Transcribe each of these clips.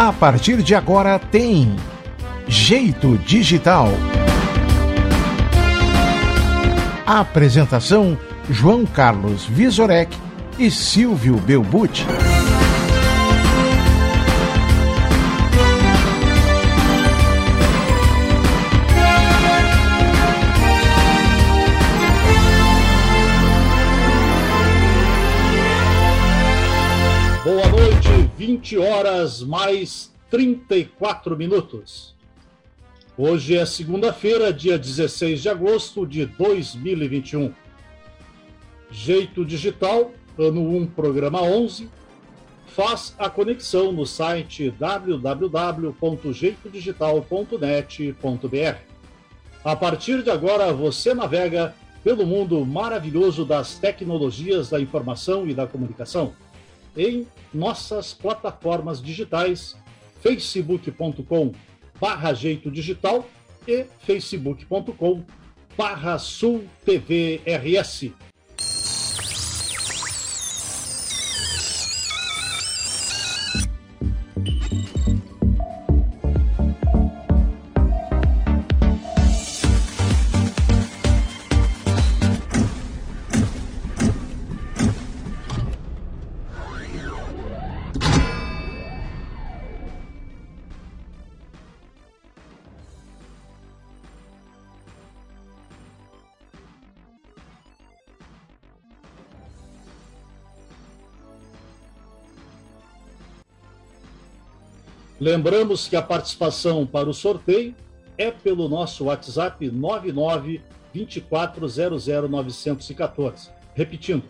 A partir de agora tem Jeito Digital. Apresentação João Carlos Visorek e Silvio Belbucci. 20 horas mais 34 minutos. Hoje é segunda-feira, dia 16 de agosto de 2021. Jeito Digital, ano 1, programa 11, faz a conexão no site www.jeitodigital.net.br. A partir de agora, você navega pelo mundo maravilhoso das tecnologias da informação e da comunicação em nossas plataformas digitais facebook.com barra jeito digital e facebook.com barra sul TV Lembramos que a participação para o sorteio é pelo nosso WhatsApp 99 2400 914. Repetindo,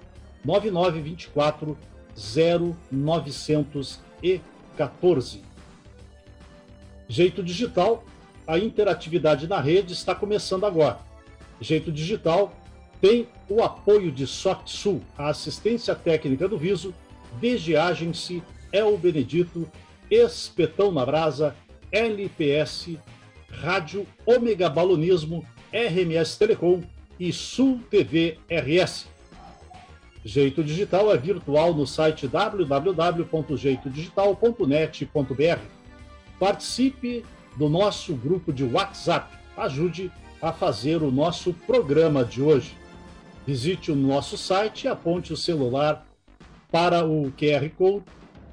99 24 0914. Jeito Digital, a interatividade na rede está começando agora. Jeito Digital tem o apoio de SoftSul, a assistência técnica do Viso, DGAgency, El Benedito Espetão na Brasa, LPS, Rádio Omega Balonismo, RMS Telecom e Sul TV RS. Jeito Digital é virtual no site www.jeitodigital.net.br. Participe do nosso grupo de WhatsApp. Ajude a fazer o nosso programa de hoje. Visite o nosso site e aponte o celular para o QR Code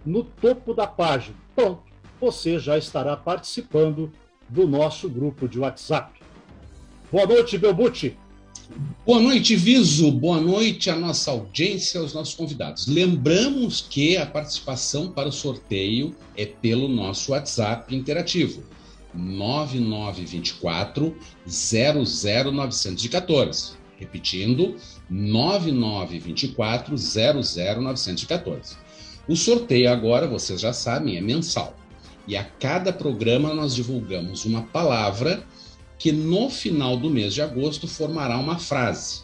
no topo da página pronto, você já estará participando do nosso grupo de WhatsApp. Boa noite, Belbucci. Boa noite, Viso. Boa noite à nossa audiência, aos nossos convidados. Lembramos que a participação para o sorteio é pelo nosso WhatsApp interativo. 9924 00914. Repetindo, 9924 00914. O sorteio agora, vocês já sabem, é mensal. E a cada programa nós divulgamos uma palavra que no final do mês de agosto formará uma frase.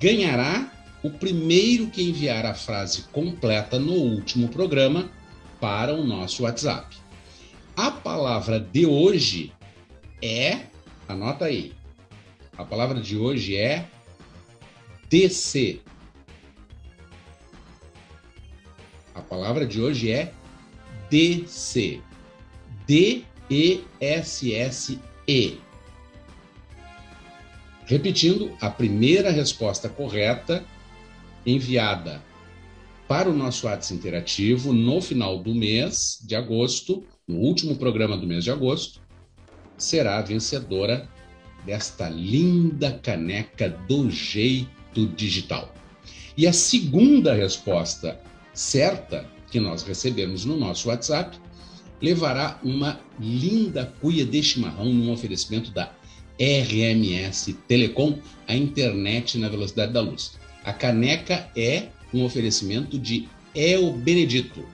Ganhará o primeiro que enviar a frase completa no último programa para o nosso WhatsApp. A palavra de hoje é, anota aí. A palavra de hoje é DC. A palavra de hoje é DC. D-E-S-S-E. Repetindo, a primeira resposta correta enviada para o nosso WhatsApp interativo no final do mês de agosto, no último programa do mês de agosto, será a vencedora desta linda caneca do jeito digital. E a segunda resposta certa que nós recebemos no nosso WhatsApp levará uma linda cuia de chimarrão num oferecimento da RMS Telecom, a internet na velocidade da luz. A caneca é um oferecimento de El Benedito.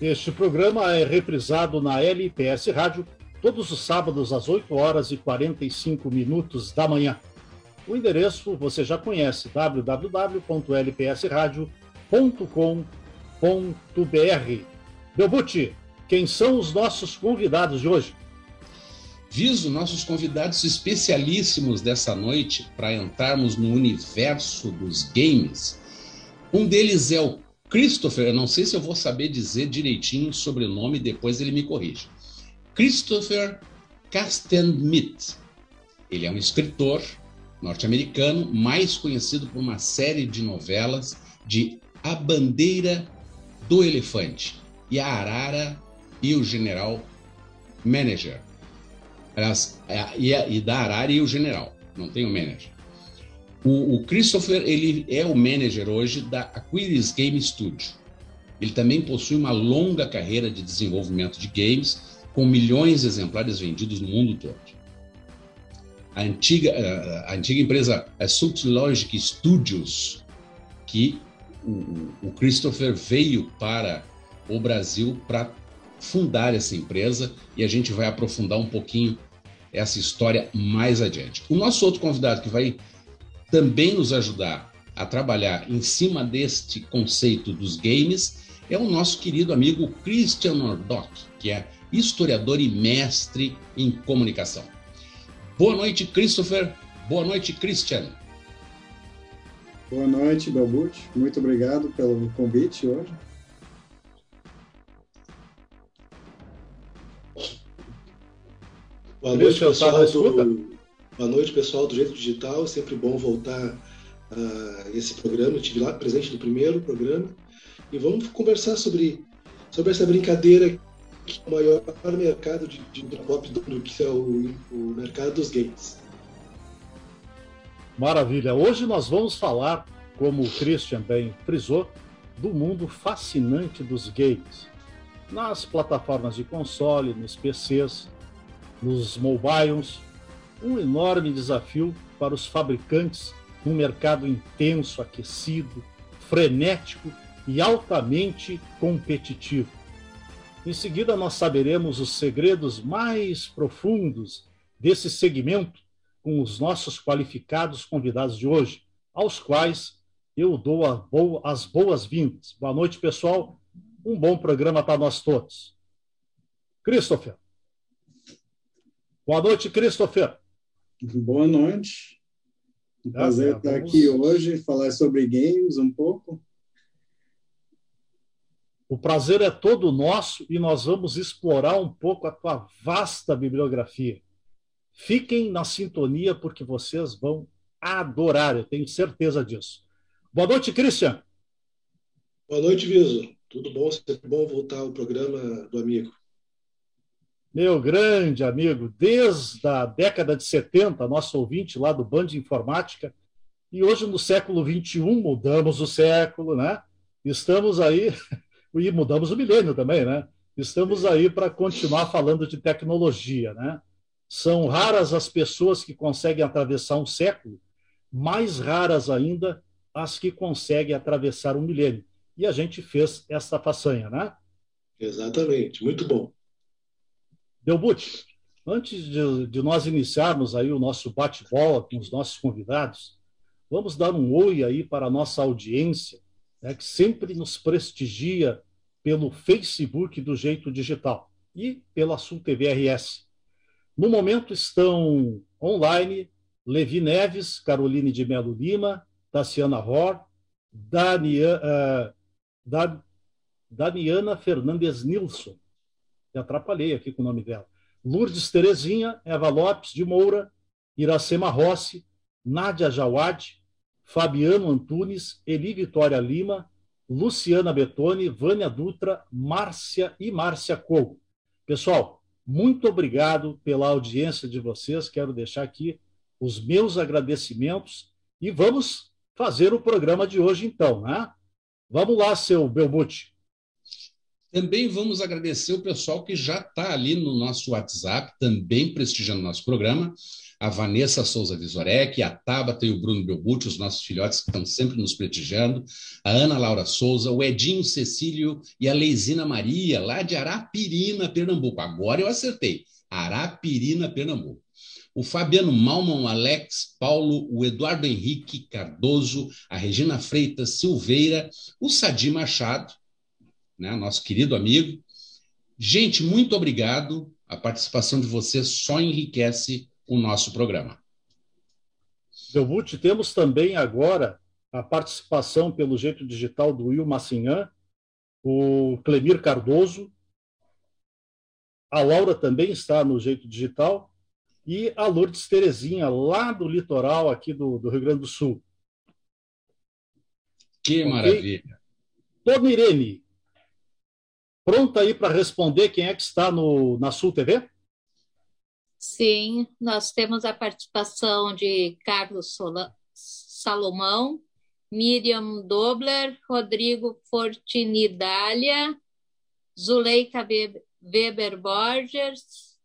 Este programa é reprisado na LPS Rádio todos os sábados às 8 horas e 45 minutos da manhã. O endereço você já conhece, www.lpsradio.com.br. Belbuti, quem são os nossos convidados de hoje? Viso nossos convidados especialíssimos dessa noite para entrarmos no universo dos games. Um deles é o Christopher, eu não sei se eu vou saber dizer direitinho o sobrenome, depois ele me corrige. Christopher Castenmith. Ele é um escritor norte-americano, mais conhecido por uma série de novelas de A Bandeira do Elefante e A Arara e o General Manager. Aliás, e, e da Arara e o General, não tem o Manager. O, o, Christopher ele é o manager hoje da Aquiles Game Studio. Ele também possui uma longa carreira de desenvolvimento de games, com milhões de exemplares vendidos no mundo todo. A antiga, a antiga empresa Sult Logic Studios, que o, o Christopher veio para o Brasil para fundar essa empresa e a gente vai aprofundar um pouquinho essa história mais adiante. O nosso outro convidado que vai também nos ajudar a trabalhar em cima deste conceito dos games é o nosso querido amigo Christian Nordock, que é historiador e mestre em comunicação. Boa noite, Christopher. Boa noite, Christian. Boa noite, Belbut. Muito obrigado pelo convite hoje. Boa noite, pessoal do... Boa noite, pessoal do Jeito Digital. É sempre bom voltar a esse programa. Eu estive lá presente no primeiro programa. E vamos conversar sobre, sobre essa brincadeira que é o maior mercado de, de pop do mundo, que é o, o mercado dos games. Maravilha. Hoje nós vamos falar, como o Christian bem frisou, do mundo fascinante dos games. Nas plataformas de console, nos PCs, nos mobiles, um enorme desafio para os fabricantes num mercado intenso, aquecido, frenético e altamente competitivo. Em seguida, nós saberemos os segredos mais profundos desse segmento com os nossos qualificados convidados de hoje, aos quais eu dou as boas-vindas. Boa noite, pessoal. Um bom programa para nós todos. Christopher. Boa noite, Christopher. Boa noite. Um prazer é, estar vamos... aqui hoje, falar sobre games um pouco. O prazer é todo nosso e nós vamos explorar um pouco a tua vasta bibliografia. Fiquem na sintonia porque vocês vão adorar, eu tenho certeza disso. Boa noite, Christian. Boa noite, Viso. Tudo bom? Sempre bom voltar ao programa do amigo meu grande amigo, desde a década de 70, nosso ouvinte lá do Band Informática, e hoje no século XXI mudamos o século, né? Estamos aí, e mudamos o milênio também, né? Estamos aí para continuar falando de tecnologia, né? São raras as pessoas que conseguem atravessar um século, mais raras ainda as que conseguem atravessar um milênio. E a gente fez essa façanha, né? Exatamente, muito bom. Delbut, antes de, de, nós iniciarmos aí o nosso bate-bola com os nossos convidados, vamos dar um oi aí para a nossa audiência, né, que sempre nos prestigia pelo Facebook do Jeito Digital e pela Sul TV RS. No momento estão online Levi Neves, Caroline de Melo Lima, Tassiana Ror, uh, Daniana Fernandes Nilson, me atrapalhei aqui com o nome dela. Lourdes Terezinha, Eva Lopes de Moura, Iracema Rossi, Nádia Jawad, Fabiano Antunes, Eli Vitória Lima, Luciana Betoni, Vânia Dutra, Márcia e Márcia Couto. Pessoal, muito obrigado pela audiência de vocês. Quero deixar aqui os meus agradecimentos e vamos fazer o programa de hoje então, né? Vamos lá, seu Belbuti. Também vamos agradecer o pessoal que já está ali no nosso WhatsApp, também prestigiando nosso programa. A Vanessa Souza Visorek, a Tabata e o Bruno Belbucci, os nossos filhotes que estão sempre nos prestigiando. A Ana Laura Souza, o Edinho Cecílio e a Leisina Maria, lá de Arapirina, Pernambuco. Agora eu acertei. Arapirina, Pernambuco o Fabiano Malman, o Alex Paulo, o Eduardo Henrique Cardoso, a Regina Freitas Silveira, o Sadi Machado, né, nosso querido amigo. Gente, muito obrigado. A participação de vocês só enriquece o nosso programa. Belmute, temos também agora a participação pelo jeito digital do Will Massinhan, o Clemir Cardoso, a Laura também está no jeito digital e a Lourdes Terezinha, lá do litoral aqui do, do Rio Grande do Sul. Que okay? maravilha. Dona Irene, pronta aí para responder quem é que está no, na Sul TV? Sim, nós temos a participação de Carlos Sola, Salomão, Miriam Dobler, Rodrigo Fortinidália, Zuleika Weber Borges,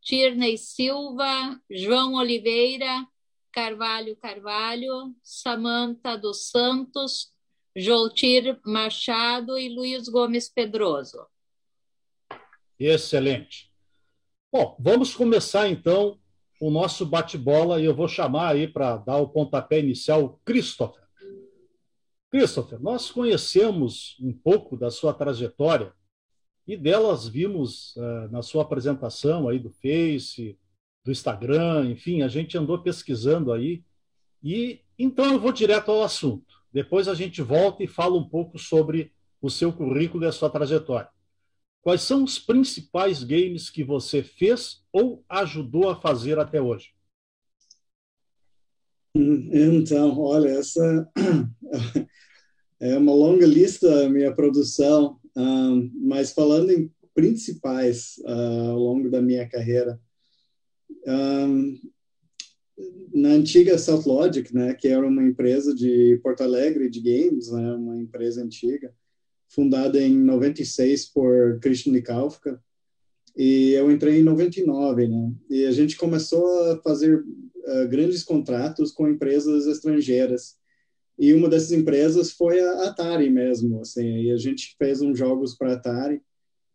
Tirney Silva, João Oliveira, Carvalho Carvalho, Samanta dos Santos, Joltir Machado e Luiz Gomes Pedroso. Excelente. Bom, vamos começar então o nosso bate-bola e eu vou chamar aí para dar o pontapé inicial Christopher. Christopher, nós conhecemos um pouco da sua trajetória e delas vimos uh, na sua apresentação aí do Face, do Instagram, enfim, a gente andou pesquisando aí. E então eu vou direto ao assunto. Depois a gente volta e fala um pouco sobre o seu currículo e a sua trajetória. Quais são os principais games que você fez ou ajudou a fazer até hoje? Então, olha, essa é uma longa lista a minha produção, mas falando em principais uh, ao longo da minha carreira, na antiga South Logic, né, que era uma empresa de Porto Alegre de games, né, uma empresa antiga, fundada em 96 por Christian Nikalfka, e eu entrei em 99, né, e a gente começou a fazer uh, grandes contratos com empresas estrangeiras, e uma dessas empresas foi a Atari mesmo, assim, e a gente fez uns jogos para Atari,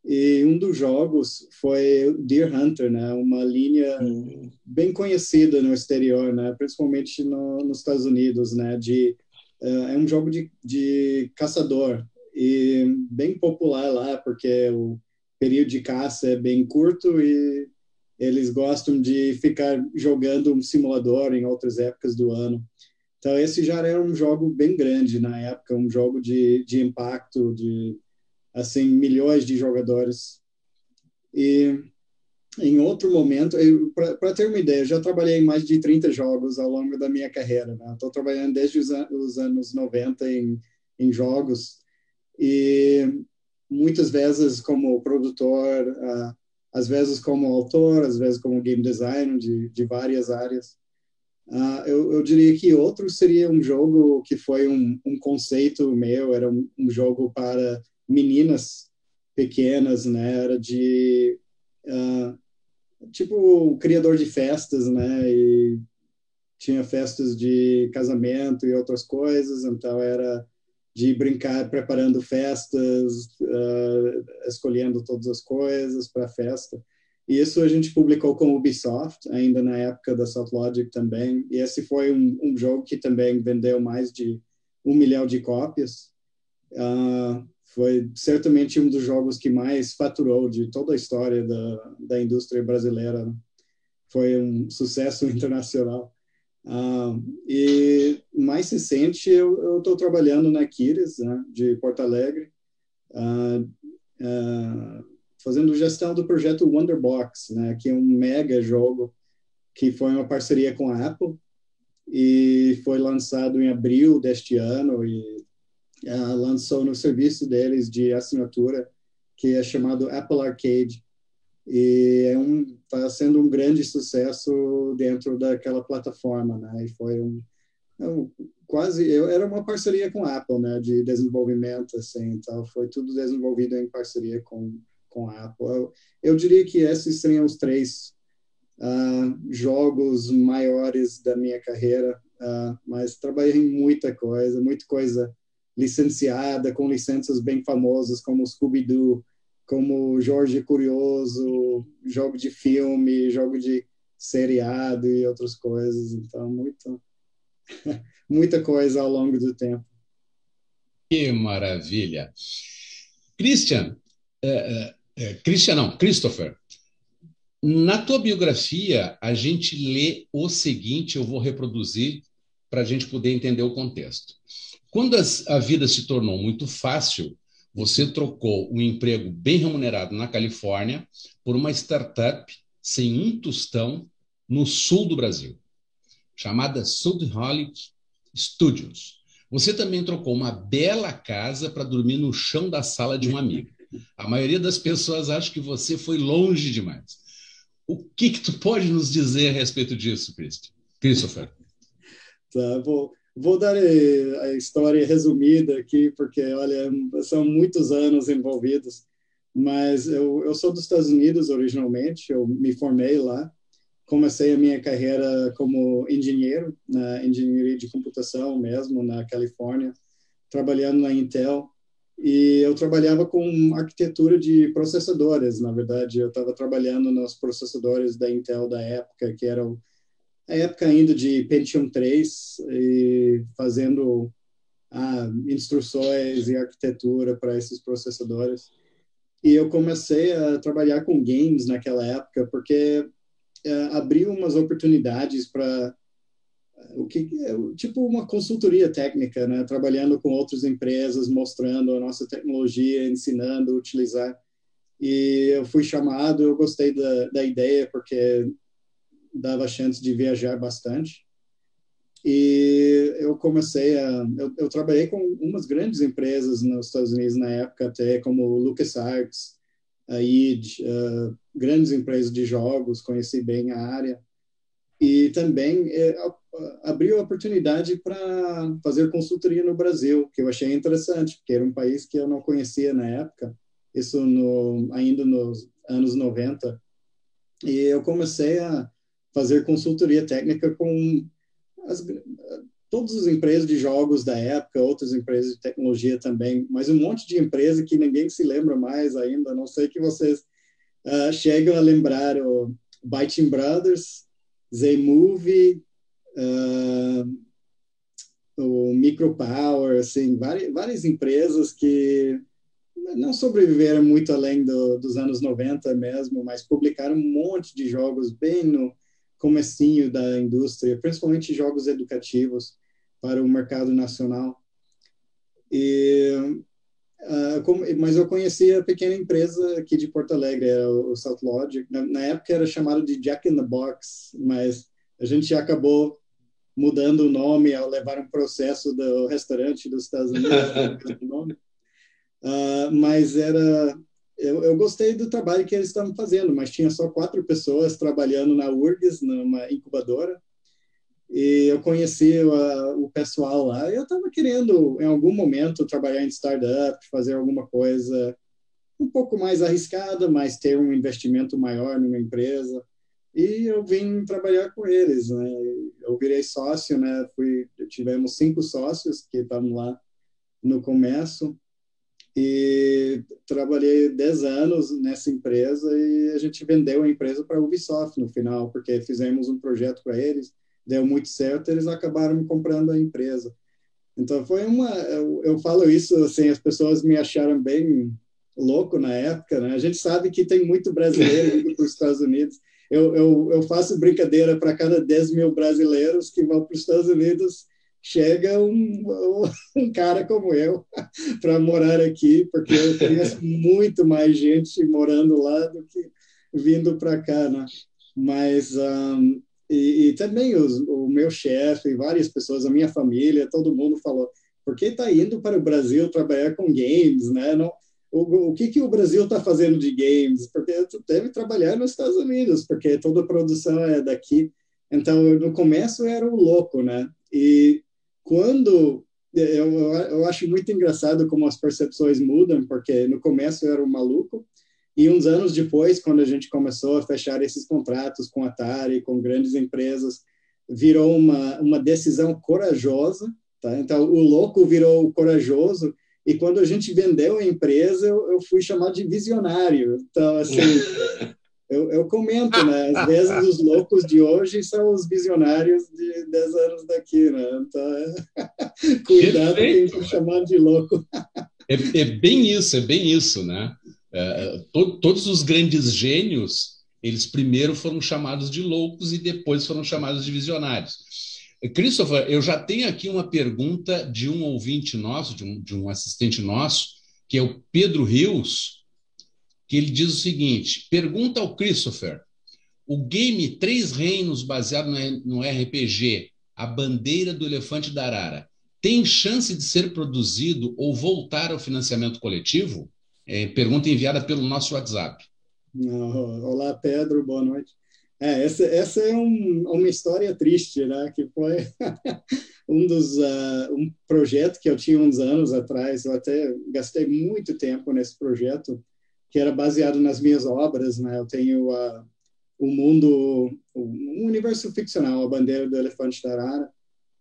e um dos jogos foi Deer Hunter, né? Uma linha uhum. bem conhecida no exterior, né? Principalmente no, nos Estados Unidos, né? De uh, é um jogo de, de caçador e bem popular lá porque o período de caça é bem curto e eles gostam de ficar jogando um simulador em outras épocas do ano. Então esse já era um jogo bem grande na época, um jogo de, de impacto, de assim milhões de jogadores. E em outro momento, para ter uma ideia, eu já trabalhei em mais de 30 jogos ao longo da minha carreira. Estou né? trabalhando desde os, an os, anos 90 em, em jogos e muitas vezes como produtor, uh, às vezes como autor, às vezes como game designer de, de várias áreas. Uh, eu, eu, diria que outro seria um jogo que foi um, um conceito meu, era um, um jogo para meninas pequenas, né? Era de uh, tipo criador de festas, né? E tinha festas de casamento e outras coisas, então era de brincar preparando festas, uh, escolhendo todas as coisas para a festa. E isso a gente publicou com Ubisoft, ainda na época da South Logic também. E esse foi um, um jogo que também vendeu mais de um milhão de cópias. Uh, foi certamente um dos jogos que mais faturou de toda a história da, da indústria brasileira. Foi um sucesso internacional. Uh, e mais recente, eu estou trabalhando na Kiris, né, de Porto Alegre, uh, uh, fazendo gestão do projeto Wonderbox, né, que é um mega jogo que foi uma parceria com a Apple e foi lançado em abril deste ano e uh, lançou no serviço deles de assinatura, que é chamado Apple Arcade. E é um está sendo um grande sucesso dentro daquela plataforma, né? E foi um, é um quase eu era uma parceria com a Apple, né, de desenvolvimento assim, então foi tudo desenvolvido em parceria com com a Apple. Eu, eu diria que esses seriam os três uh, jogos maiores da minha carreira, uh, mas trabalhei em muita coisa, muita coisa licenciada, com licenças bem famosas, como Scooby-Doo, como Jorge Curioso, jogo de filme, jogo de seriado e outras coisas. Então, muito, muita coisa ao longo do tempo. Que maravilha! Christian, é, é, Christian não, Christopher, na tua biografia, a gente lê o seguinte, eu vou reproduzir para a gente poder entender o contexto. Quando as, a vida se tornou muito fácil, você trocou um emprego bem remunerado na Califórnia por uma startup sem um tostão no sul do Brasil, chamada Sudholic Studios. Você também trocou uma bela casa para dormir no chão da sala de um amigo. A maioria das pessoas acha que você foi longe demais. O que, que tu pode nos dizer a respeito disso, Christopher? Tá, vou, vou dar eh, a história resumida aqui, porque, olha, são muitos anos envolvidos. Mas eu, eu sou dos Estados Unidos originalmente, eu me formei lá. Comecei a minha carreira como engenheiro, na engenharia de computação mesmo, na Califórnia, trabalhando na Intel e eu trabalhava com arquitetura de processadores, na verdade. Eu estava trabalhando nos processadores da Intel da época, que era a época ainda de Pentium 3, e fazendo ah, instruções e arquitetura para esses processadores. E eu comecei a trabalhar com games naquela época, porque é, abriu umas oportunidades para o que é tipo uma consultoria técnica, né? Trabalhando com outras empresas, mostrando a nossa tecnologia, ensinando a utilizar. E eu fui chamado, eu gostei da, da ideia porque dava chance de viajar bastante. E eu comecei a eu, eu trabalhei com umas grandes empresas nos Estados Unidos na época até como LucasArts, a id, uh, grandes empresas de jogos, conheci bem a área. E também é, abriu a oportunidade para fazer consultoria no Brasil, que eu achei interessante, porque era um país que eu não conhecia na época, isso no, ainda nos anos 90. E eu comecei a fazer consultoria técnica com as, todas as empresas de jogos da época, outras empresas de tecnologia também, mas um monte de empresa que ninguém se lembra mais ainda, não sei que vocês uh, chegam a lembrar o Biting Brothers, Z-Movie, uh, o Micropower, assim, várias, várias empresas que não sobreviveram muito além do, dos anos 90 mesmo, mas publicaram um monte de jogos bem no comecinho da indústria, principalmente jogos educativos para o mercado nacional. E, uh, mas eu conhecia a pequena empresa aqui de Porto Alegre, era o South Logic. Na, na, época era chamado de Jack in the Box, mas a gente acabou mudando o nome ao levar um processo do restaurante dos Estados Unidos. uh, mas era eu, eu, gostei do trabalho que eles estavam fazendo, mas tinha só quatro pessoas trabalhando na URGS, numa incubadora, e eu conheci o, o pessoal lá. Eu estava querendo, em algum momento, trabalhar em startup, fazer alguma coisa um pouco mais arriscada, mas ter um investimento maior numa empresa e eu vim trabalhar com eles, né? Eu virei sócio, né? Fui, tivemos cinco sócios que estavam lá no começo e trabalhei 10 anos nessa empresa e a gente vendeu a empresa para a Ubisoft no final, porque fizemos um projeto para eles, deu muito certo, eles acabaram me comprando a empresa. Então foi uma, eu, eu falo isso assim, as pessoas me acharam bem louco na época, né? A gente sabe que tem muito brasileiro indo para os Estados Unidos eu, eu, eu faço brincadeira para cada 10 mil brasileiros que vão para os Estados Unidos, chega um, um cara como eu para morar aqui, porque eu conheço muito mais gente morando lá do que vindo para cá, né? Mas um, e, e, também os, o meu chefe, várias pessoas, a minha família, todo mundo falou: por que está indo para o Brasil trabalhar com games, né? Não, o, o que, que o Brasil está fazendo de games? Porque deve trabalhar nos Estados Unidos, porque toda a produção é daqui. Então, no começo era o louco, né? E quando eu, eu acho muito engraçado como as percepções mudam, porque no começo eu era um maluco, e uns anos depois, quando a gente começou a fechar esses contratos com a Atari, com grandes empresas, virou uma, uma decisão corajosa. Tá? Então, o louco virou o corajoso, e quando a gente vendeu a empresa, eu, eu fui chamado de visionário. Então, assim, eu, eu, comento, né? Às vezes os loucos de hoje são os visionários de 10 anos daqui, né? Então, cuidado quem for chamado de louco. é, é, bem isso, é bem isso, né? É, to, todos os grandes gênios, eles primeiro foram chamados de loucos e depois foram chamados de visionários. Christopher, eu já tenho aqui uma pergunta de um ouvinte nosso, de um, de um assistente nosso, que é o Pedro Rios, que ele diz o seguinte: pergunta ao Christopher, o game Três Reinos, baseado no RPG, A Bandeira do Elefante da Arara, tem chance de ser produzido ou voltar ao financiamento coletivo? É, pergunta enviada pelo nosso WhatsApp. Olá, Pedro, boa noite. É, essa, essa é um, uma história triste, né? Que foi um dos uh, um projeto que eu tinha uns anos atrás. Eu até gastei muito tempo nesse projeto, que era baseado nas minhas obras, né? Eu tenho uh, o mundo, um universo ficcional, a bandeira do elefante da arara,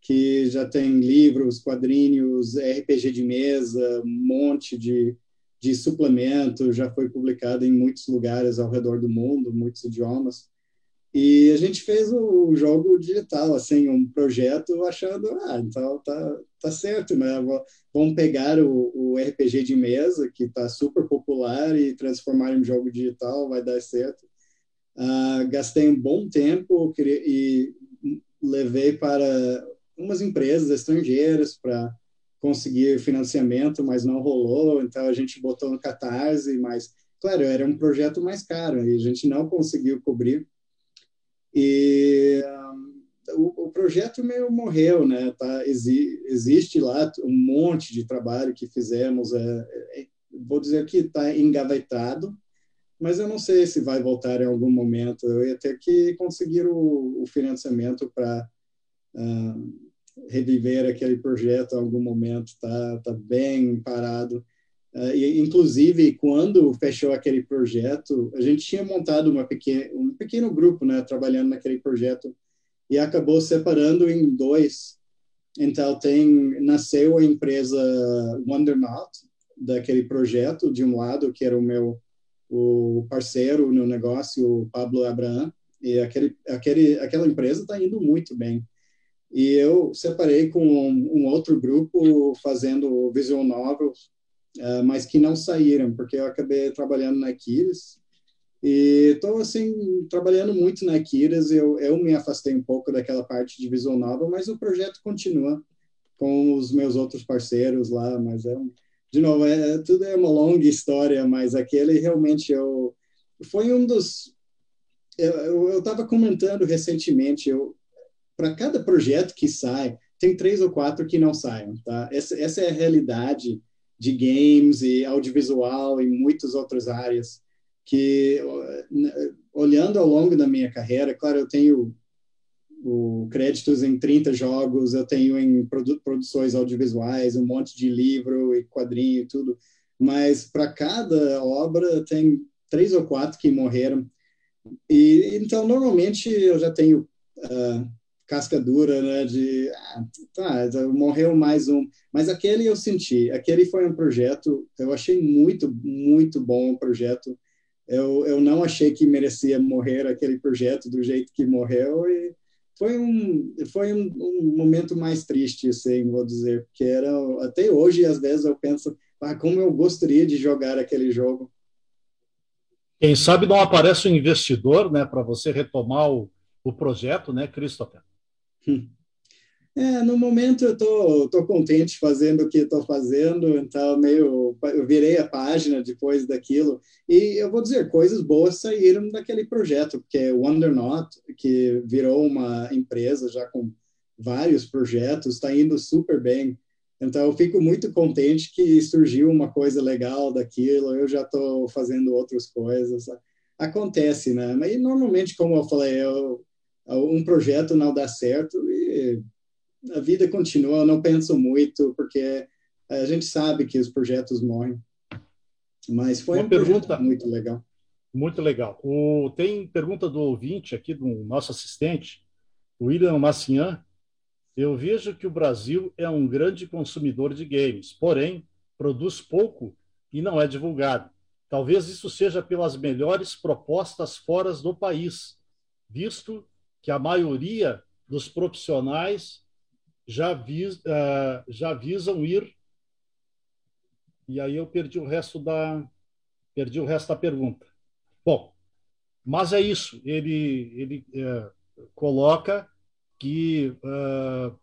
que já tem livros, quadrinhos, RPG de mesa, um monte de, de suplemento, já foi publicado em muitos lugares ao redor do mundo, muitos idiomas. E a gente fez o jogo digital, assim, um projeto achando, ah, então tá, tá certo, né? Vamos pegar o, o RPG de mesa, que está super popular, e transformar em jogo digital, vai dar certo. Uh, gastei um bom tempo e levei para umas empresas estrangeiras para conseguir financiamento, mas não rolou, então a gente botou no Catarse, mas, claro, era um projeto mais caro e a gente não conseguiu cobrir e o, o, projeto meio morreu, né? Tá, exi, existe lá um monte de trabalho que fizemos. É, é, vou dizer que está engavetado, mas eu não sei se vai voltar em algum momento. Eu ia ter que conseguir o, o financiamento para uh, reviver aquele projeto em algum momento. Está tá bem parado. E, inclusive, quando fechou aquele projeto, a gente tinha montado pequena, um pequeno grupo, né, trabalhando naquele projeto, e acabou separando em dois. Então, tem nasceu a empresa Wondernaut, daquele projeto, de um lado, que era o meu o parceiro no negócio, o Pablo Abraham, e aquele, aquele, aquela empresa está indo muito bem. E eu separei com um, um outro grupo fazendo visual novels uh, mas que não saíram, porque eu acabei trabalhando na Aquiles e estou, assim, trabalhando muito na Aquiles, eu, eu me afastei um pouco daquela parte de visual novel, mas o projeto continua com os meus outros parceiros lá, mas é, de novo, é, tudo é uma longa história, mas aquele realmente eu, foi um dos... Eu estava comentando recentemente, eu, para cada projeto que sai, tem três ou quatro que não saem, tá? Essa, essa é a realidade de games e audiovisual e muitas outras áreas que olhando ao longo da minha carreira, claro, eu tenho o créditos em 30 jogos, eu tenho em produ produções audiovisuais, um monte de livro e quadrinho e tudo, mas para cada obra tem três ou quatro que morreram. E então normalmente eu já tenho uh, casca dura, né? De ah, tá, morreu mais um. Mas aquele eu senti. Aquele foi um projeto. Eu achei muito, muito bom o projeto. Eu, eu não achei que merecia morrer aquele projeto do jeito que morreu e foi um foi um, um momento mais triste, assim, vou dizer, porque era até hoje às vezes eu penso, ah, como eu gostaria de jogar aquele jogo. Quem sabe não aparece um investidor, né, para você retomar o, o projeto, né, Christopher? É, no momento eu tô, tô contente fazendo o que estou fazendo, então meio eu virei a página depois daquilo e eu vou dizer coisas boas saíram daquele projeto, porque Wondernaut, que virou uma empresa já com vários projetos, está indo super bem. Então eu fico muito contente que surgiu uma coisa legal daquilo. Eu já estou fazendo outras coisas. Acontece, né? Mas normalmente, como eu falei, eu um projeto não dá certo e a vida continua. Eu não penso muito, porque a gente sabe que os projetos morrem. Mas foi Uma um pergunta muito legal. Muito legal. O, tem pergunta do ouvinte aqui, do nosso assistente, William Macian. Eu vejo que o Brasil é um grande consumidor de games, porém, produz pouco e não é divulgado. Talvez isso seja pelas melhores propostas fora do país, visto que a maioria dos profissionais já, vis, uh, já visam ir. E aí eu perdi o resto da perdi o resto da pergunta. Bom, mas é isso. Ele ele é, coloca que uh,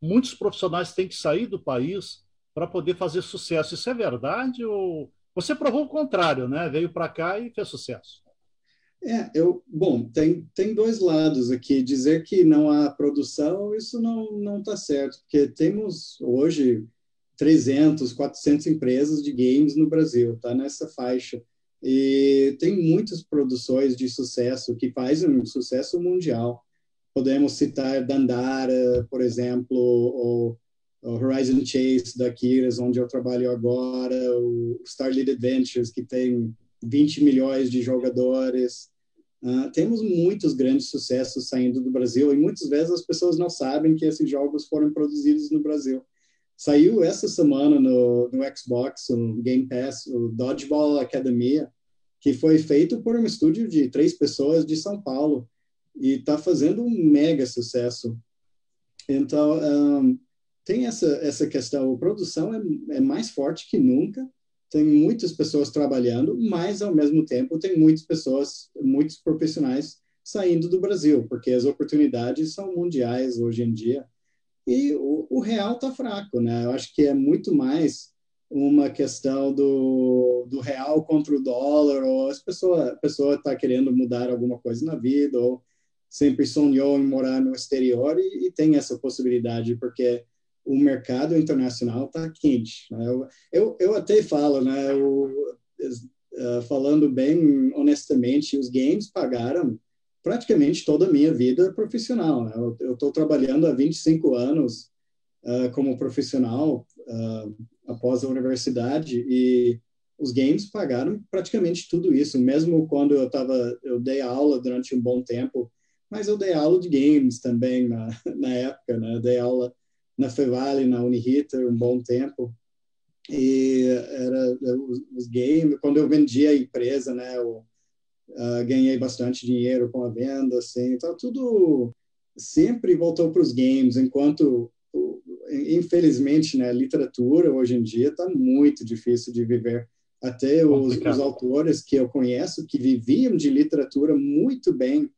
muitos profissionais têm que sair do país para poder fazer sucesso. Isso é verdade ou você provou o contrário, né? Veio para cá e fez sucesso. É, eu, bom, tem, tem dois lados aqui. Dizer que não há produção, isso não não está certo, porque temos hoje 300, 400 empresas de games no Brasil, tá nessa faixa. E tem muitas produções de sucesso que fazem um sucesso mundial. Podemos citar Dandara, por exemplo, ou, Horizon Chase da Kiras, onde eu trabalho agora, o Starlit Adventures, que tem 20 milhões de jogadores. Uh, temos muitos grandes sucessos saindo do Brasil e muitas vezes as pessoas não sabem que esses jogos foram produzidos no Brasil. Saiu essa semana no, no Xbox, o Game Pass, o Dodgeball Academia, que foi feito por um estúdio de três pessoas de São Paulo e está fazendo um mega sucesso. Então, um, tem essa, essa questão, a produção é, é mais forte que nunca, tem muitas pessoas trabalhando, mas ao mesmo tempo tem muitas pessoas, muitos profissionais saindo do Brasil, porque as oportunidades são mundiais hoje em dia. E o, o real está fraco, né? Eu acho que é muito mais uma questão do, do real contra o dólar, ou as pessoa, a pessoa está querendo mudar alguma coisa na vida, ou sempre sonhou em morar no exterior e, e tem essa possibilidade, porque o mercado internacional está quente. Né? Eu, eu, eu, até falo, né? Uh, falando bem honestamente, os games pagaram praticamente toda a minha vida profissional. Né? Eu estou trabalhando há 25 anos uh, como profissional uh, após a universidade e os games pagaram praticamente tudo isso. Mesmo quando eu tava, eu dei aula durante um bom tempo, mas eu dei aula de games também na, na época, né? Eu dei aula na Fevale, na Uniriter, um bom tempo. E era os, games, quando eu vendia a empresa, né? Eu, uh, ganhei bastante dinheiro com a venda, assim, então tudo sempre voltou para os games, enquanto infelizmente, né, literatura hoje em dia está muito difícil de viver. Até os, os, autores que eu conheço que viviam de literatura muito bem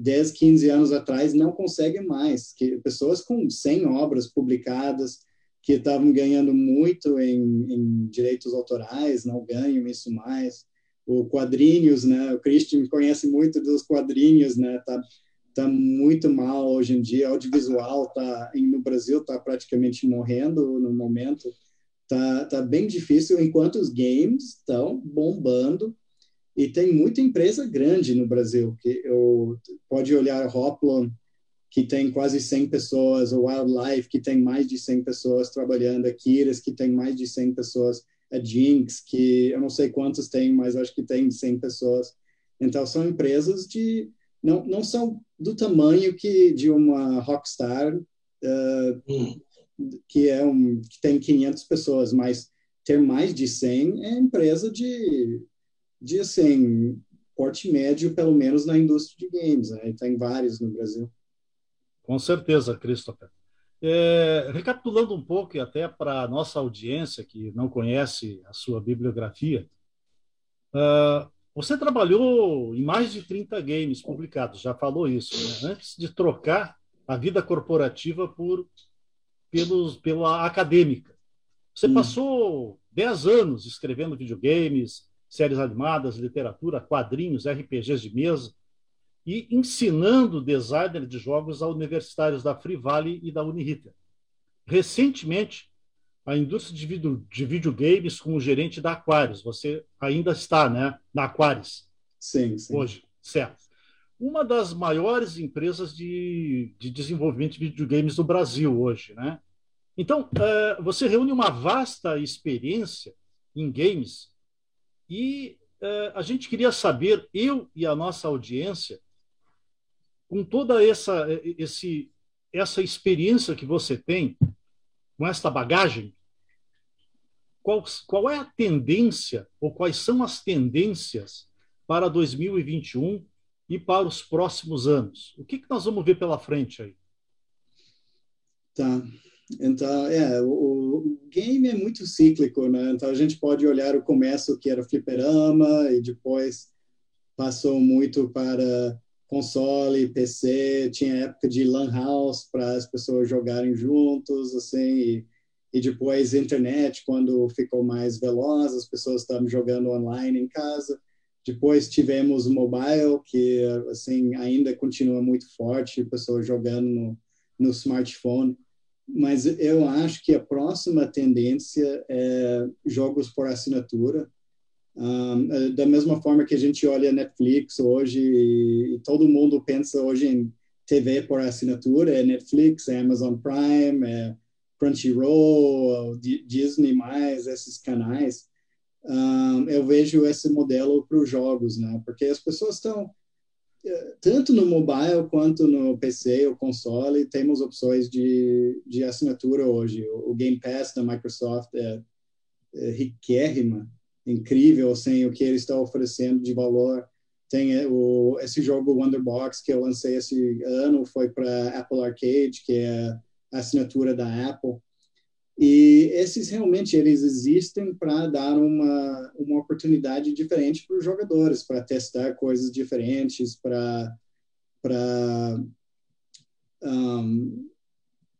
10, 15 anos atrás não conseguem mais. Que pessoas com 100 obras publicadas que estavam ganhando muito em, em direitos autorais não ganham isso mais o quadrinhos, né? O Christian conhece muito dos quadrinhos, né? Tá, tá muito mal hoje em dia. Audiovisual tá no Brasil tá praticamente morrendo no momento. Tá, tá bem difícil enquanto os games estão bombando e tem muita empresa grande no Brasil que eu pode olhar Hoplon que tem quase 100 pessoas, o Wildlife que tem mais de 100 pessoas trabalhando, a Kiras que tem mais de 100 pessoas a Jinx, que eu não sei quantos tem, mas acho que tem 100 pessoas. Então, são empresas de. Não, não são do tamanho que de uma Rockstar, uh, hum. que, é um, que tem 500 pessoas, mas ter mais de 100 é empresa de, de assim, porte médio, pelo menos na indústria de games. Né? Tem vários no Brasil. Com certeza, Christopher. É, recapitulando um pouco, e até para a nossa audiência que não conhece a sua bibliografia, uh, você trabalhou em mais de 30 games publicados, já falou isso, né? antes de trocar a vida corporativa por pelos, pela acadêmica. Você hum. passou 10 anos escrevendo videogames, séries animadas, literatura, quadrinhos, RPGs de mesa e ensinando designer de jogos a universitários da Free Valley e da Uniriter. Recentemente, a indústria de, video, de videogames como gerente da Aquarius. Você ainda está né, na Aquarius. Sim, sim. Hoje, certo. Uma das maiores empresas de, de desenvolvimento de videogames do Brasil hoje. Né? Então, uh, você reúne uma vasta experiência em games e uh, a gente queria saber, eu e a nossa audiência, com toda essa, esse, essa experiência que você tem, com esta bagagem, qual, qual é a tendência, ou quais são as tendências para 2021 e para os próximos anos? O que, que nós vamos ver pela frente aí? Tá. Então, é, o, game é muito cíclico, né? Então, a gente pode olhar o começo que era fliperama e depois passou muito para console, PC, tinha época de lan house para as pessoas jogarem juntos, assim, e, e depois internet, quando ficou mais veloz, as pessoas estavam jogando online em casa. Depois tivemos mobile, que assim ainda continua muito forte, pessoas jogando no, no smartphone. Mas eu acho que a próxima tendência é jogos por assinatura. Um, da mesma forma que a gente olha Netflix hoje e todo mundo pensa hoje em TV por assinatura, é Netflix, é Amazon Prime, é Crunchyroll, Disney+, esses canais um, eu vejo esse modelo para os jogos, né? Porque as pessoas estão eh, tanto no mobile quanto no PC ou console temos opções de, de assinatura hoje. O, Game Pass da Microsoft é, é riquérrima, incrível assim o que ele está oferecendo de valor. Tem eh, o, esse jogo Wonderbox que eu lancei esse ano foi para Apple Arcade, que é a assinatura da Apple. E esses realmente eles existem para dar uma, uma oportunidade diferente para os jogadores, para testar coisas diferentes, para para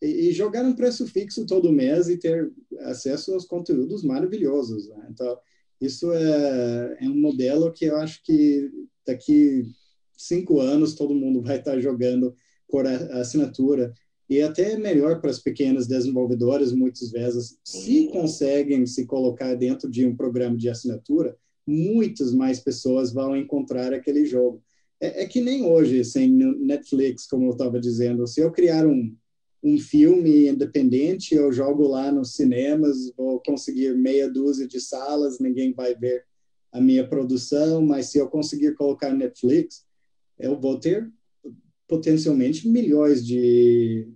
e, jogar um preço fixo todo mês e ter acesso aos conteúdos maravilhosos. Né? Então, isso é, é um modelo que eu acho que daqui cinco anos todo mundo vai estar jogando por assinatura e até melhor para as pequenas desenvolvedoras, muitas vezes, se conseguem se colocar dentro de um programa de assinatura, muitas mais pessoas vão encontrar aquele jogo. É, é que nem hoje, sem Netflix, como eu estava dizendo, se eu criar um, um filme independente, eu jogo lá nos cinemas, vou conseguir meia dúzia de salas, ninguém vai ver a minha produção, mas se eu conseguir colocar Netflix, eu vou ter potencialmente milhões de,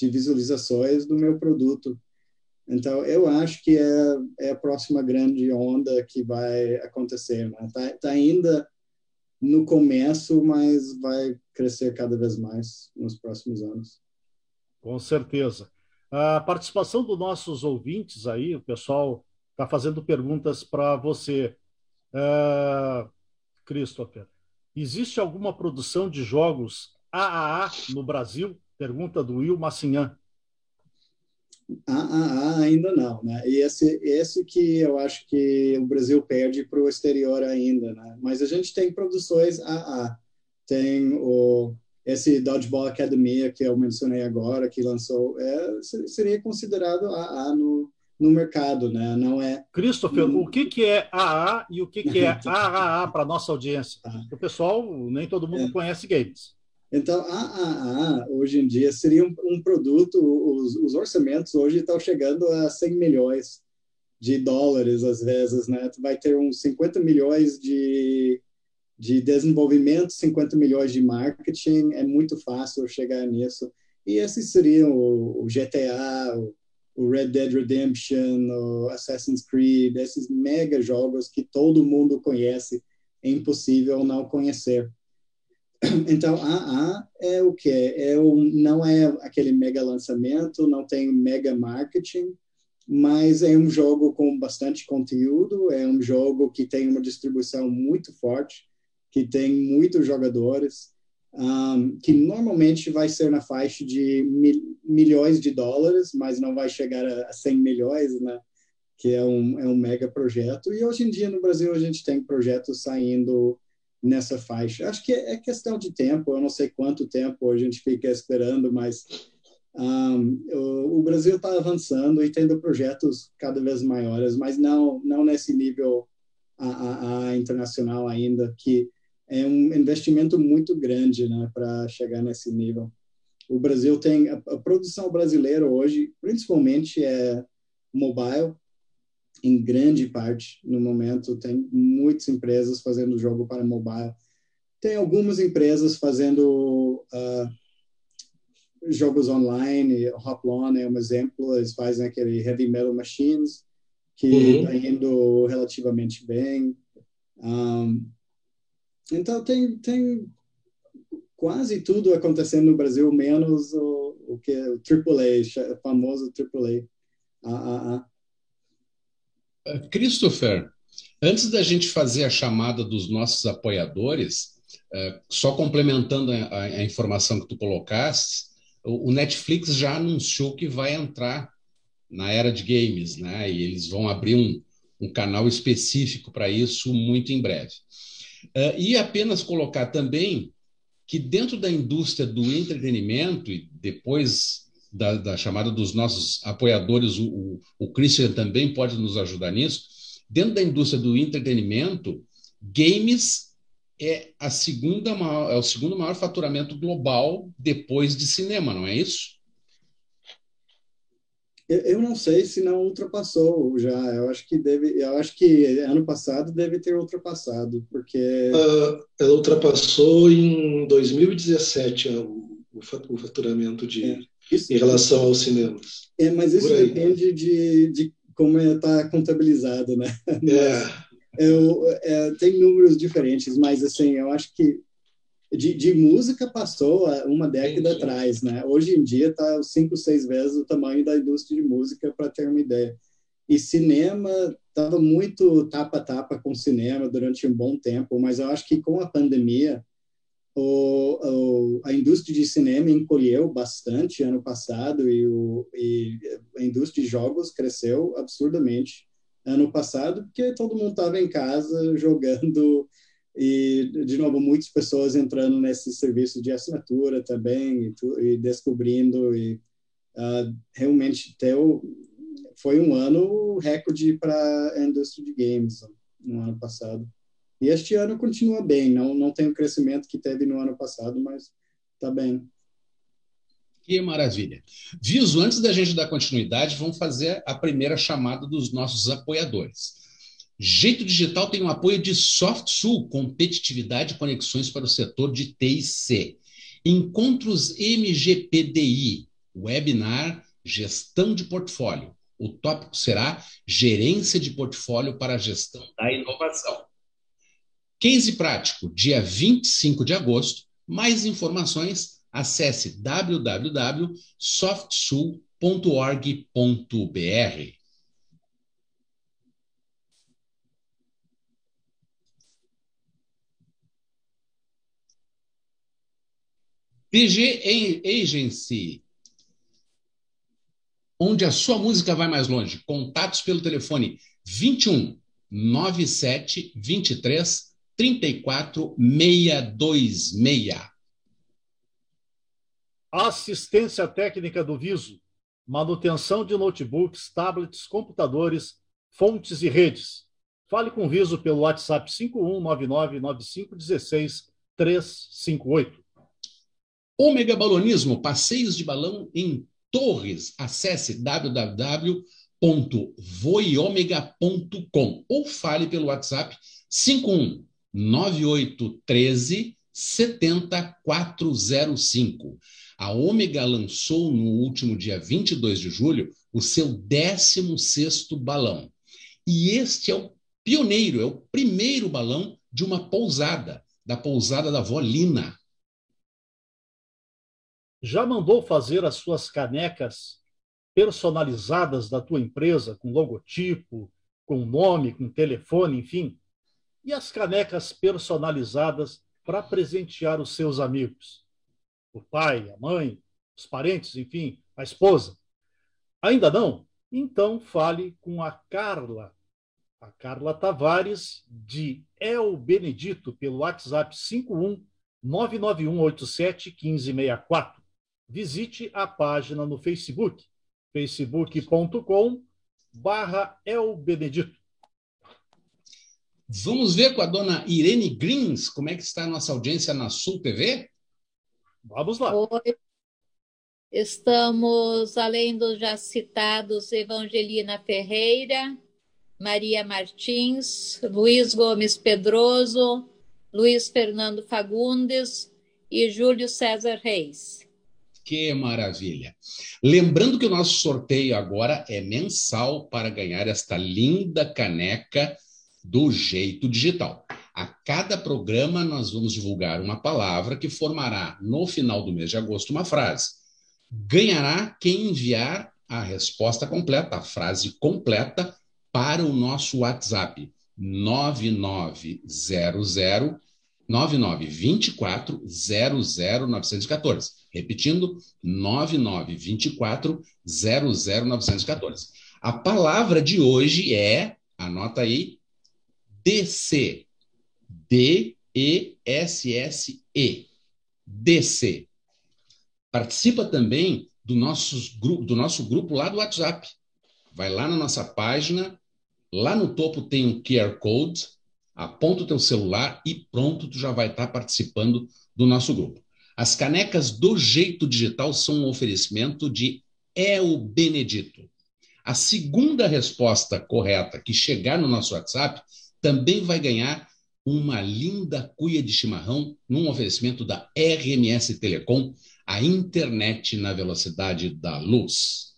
de visualizações do meu produto. Então, eu acho que é, é a próxima grande onda que vai acontecer. Está né? Tá, tá ainda no começo, mas vai crescer cada vez mais nos próximos anos. Com certeza. A participação dos nossos ouvintes aí, o pessoal está fazendo perguntas para você. Uh, Christopher, existe alguma produção de jogos AAA no Brasil? Pergunta do Will Massinhan. Ah, ah, ah, ainda não, né? E esse, esse que eu acho que o Brasil perde para o exterior ainda, né? Mas a gente tem produções AA. Tem o, esse Dodgeball Academia que eu mencionei agora, que lançou, é, seria considerado AA no, no mercado, né? Não é. Christopher, o que, que é AA e o que, que é AAA para nossa audiência? Ah. O pessoal, nem todo mundo é. conhece games. Então, a AAA, hoje em dia, seria um, um produto, os, os, orçamentos hoje estão chegando a 100 milhões de dólares, às vezes, né? Tu vai ter uns 50 milhões de, de desenvolvimento, 50 milhões de marketing, é muito fácil chegar nisso. E esses seriam o, o GTA, o, o Red Dead Redemption, o Assassin's Creed, esses mega jogos que todo mundo conhece, é impossível não conhecer. Então, AA é o que? É o, não é aquele mega lançamento, não tem mega marketing, mas é um jogo com bastante conteúdo, é um jogo que tem uma distribuição muito forte, que tem muitos jogadores, um, que normalmente vai ser na faixa de mil, milhões de dólares, mas não vai chegar a, a 100 milhões, né? que é um, é um mega projeto. E hoje em dia no Brasil a gente tem projetos saindo nessa faixa. Acho que é questão de tempo, eu não sei quanto tempo a gente fica esperando, mas um, o, o, Brasil está avançando e tendo projetos cada vez maiores, mas não, não nesse nível a internacional ainda, que é um investimento muito grande né, para chegar nesse nível. O Brasil tem, a, a produção brasileira hoje, principalmente é mobile, em grande parte no momento. Tem muitas empresas fazendo jogo para mobile. Tem algumas empresas fazendo uh, jogos online. Hoplon é um exemplo. Eles fazem aquele Heavy Metal Machines, que está uhum. indo relativamente bem. Um, então, tem, tem quase tudo acontecendo no Brasil, menos o, o que o AAA, famoso AAA. AAA. Christopher, antes da gente fazer a chamada dos nossos apoiadores, Uh, só complementando a, informação que tu colocaste, o, Netflix já anunciou que vai entrar na era de games, né? E eles vão abrir um, um canal específico para isso muito em breve. Uh, e apenas colocar também que dentro da indústria do entretenimento, e depois da, da chamada dos nossos apoiadores, o, o, o Christian também pode nos ajudar nisso, dentro da indústria do entretenimento, games é a segunda maior, é o segundo maior faturamento global depois de cinema, não é isso? Eu não sei se não ultrapassou já. Eu acho que deve. Eu acho que ano passado deve ter ultrapassado, porque uh, ela ultrapassou em 2017 o, o faturamento de é, isso, em relação aos cinemas. É, mas isso depende de, de como está contabilizado, né? É. Eu, é, tem números diferentes, mas assim, eu acho que de, de música passou uma década atrás, né? Hoje em dia está cinco, seis vezes o tamanho da indústria de música, para ter uma ideia. E cinema estava muito tapa a tapa com cinema durante um bom tempo, mas eu acho que com a pandemia o, o, a indústria de cinema encolheu bastante ano passado e, o, e a indústria de jogos cresceu absurdamente ano passado, porque todo mundo estava em casa jogando e, de novo, muitas pessoas entrando nesse serviço de assinatura também e, e descobrindo. E uh, realmente teu, foi um ano recorde para a indústria de games no ano passado. E este ano continua bem, não, não tem o crescimento que teve no ano passado, mas está bem. Que maravilha. Viso, antes da gente dar continuidade, vamos fazer a primeira chamada dos nossos apoiadores. Jeito Digital tem o um apoio de SoftSul, competitividade e conexões para o setor de TIC. Encontros MGPDI, webinar Gestão de Portfólio. O tópico será Gerência de Portfólio para a Gestão da Inovação. Case prático, dia 25 de agosto. Mais informações, acesse www.softsul.org.br. PG Agency, onde a sua música vai mais longe. Contatos pelo telefone 21 97 23 34 626. Assistência técnica do Viso. Manutenção de notebooks, tablets, computadores, fontes e redes. Fale com o Viso pelo WhatsApp 5199 9516 358. Ômega Balonismo, passeios de balão em Torres. Acesse www.voiomega.com ou fale pelo WhatsApp 51 9813 70405. A Ômega lançou no último dia 22 de julho o seu 16º balão. E este é o pioneiro, é o primeiro balão de uma pousada, da pousada da Volina. Já mandou fazer as suas canecas personalizadas da tua empresa, com logotipo, com nome, com telefone, enfim? E as canecas personalizadas para presentear os seus amigos? O pai, a mãe, os parentes, enfim, a esposa. Ainda não? Então fale com a Carla. A Carla Tavares, de El Benedito, pelo WhatsApp 51 99187 1564 visite a página no Facebook, facebook.com barra Benedito. Vamos ver com a dona Irene Grins como é que está a nossa audiência na Sul TV? Vamos lá. Oi. Estamos, além dos já citados, Evangelina Ferreira, Maria Martins, Luiz Gomes Pedroso, Luiz Fernando Fagundes e Júlio César Reis. Que maravilha! Lembrando que o nosso sorteio agora é mensal para ganhar esta linda caneca do jeito digital. A cada programa nós vamos divulgar uma palavra que formará no final do mês de agosto uma frase. Ganhará quem enviar a resposta completa, a frase completa para o nosso WhatsApp 9900 9924 00914. Repetindo, 9924 00914. A palavra de hoje é, anota aí, DC. D-E-S-S-E. DC. Participa também do, nossos, do nosso grupo lá do WhatsApp. Vai lá na nossa página, lá no topo tem um QR Code, aponta o teu celular e pronto, tu já vai estar participando do nosso grupo. As canecas do Jeito Digital são um oferecimento de El Benedito. A segunda resposta correta que chegar no nosso WhatsApp também vai ganhar uma linda cuia de chimarrão num oferecimento da RMS Telecom, a internet na velocidade da luz.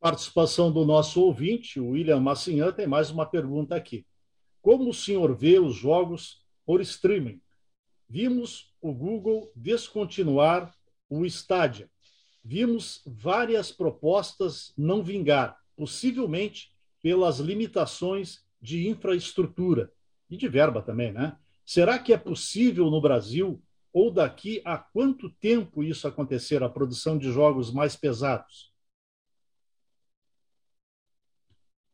Participação do nosso ouvinte, William Massinhan, tem mais uma pergunta aqui. Como o senhor vê os jogos por streaming? Vimos o Google descontinuar o Stadia. Vimos várias propostas não vingar, possivelmente pelas limitações de infraestrutura e de verba também, né? Será que é possível no Brasil, ou daqui a quanto tempo isso acontecer, a produção de jogos mais pesados?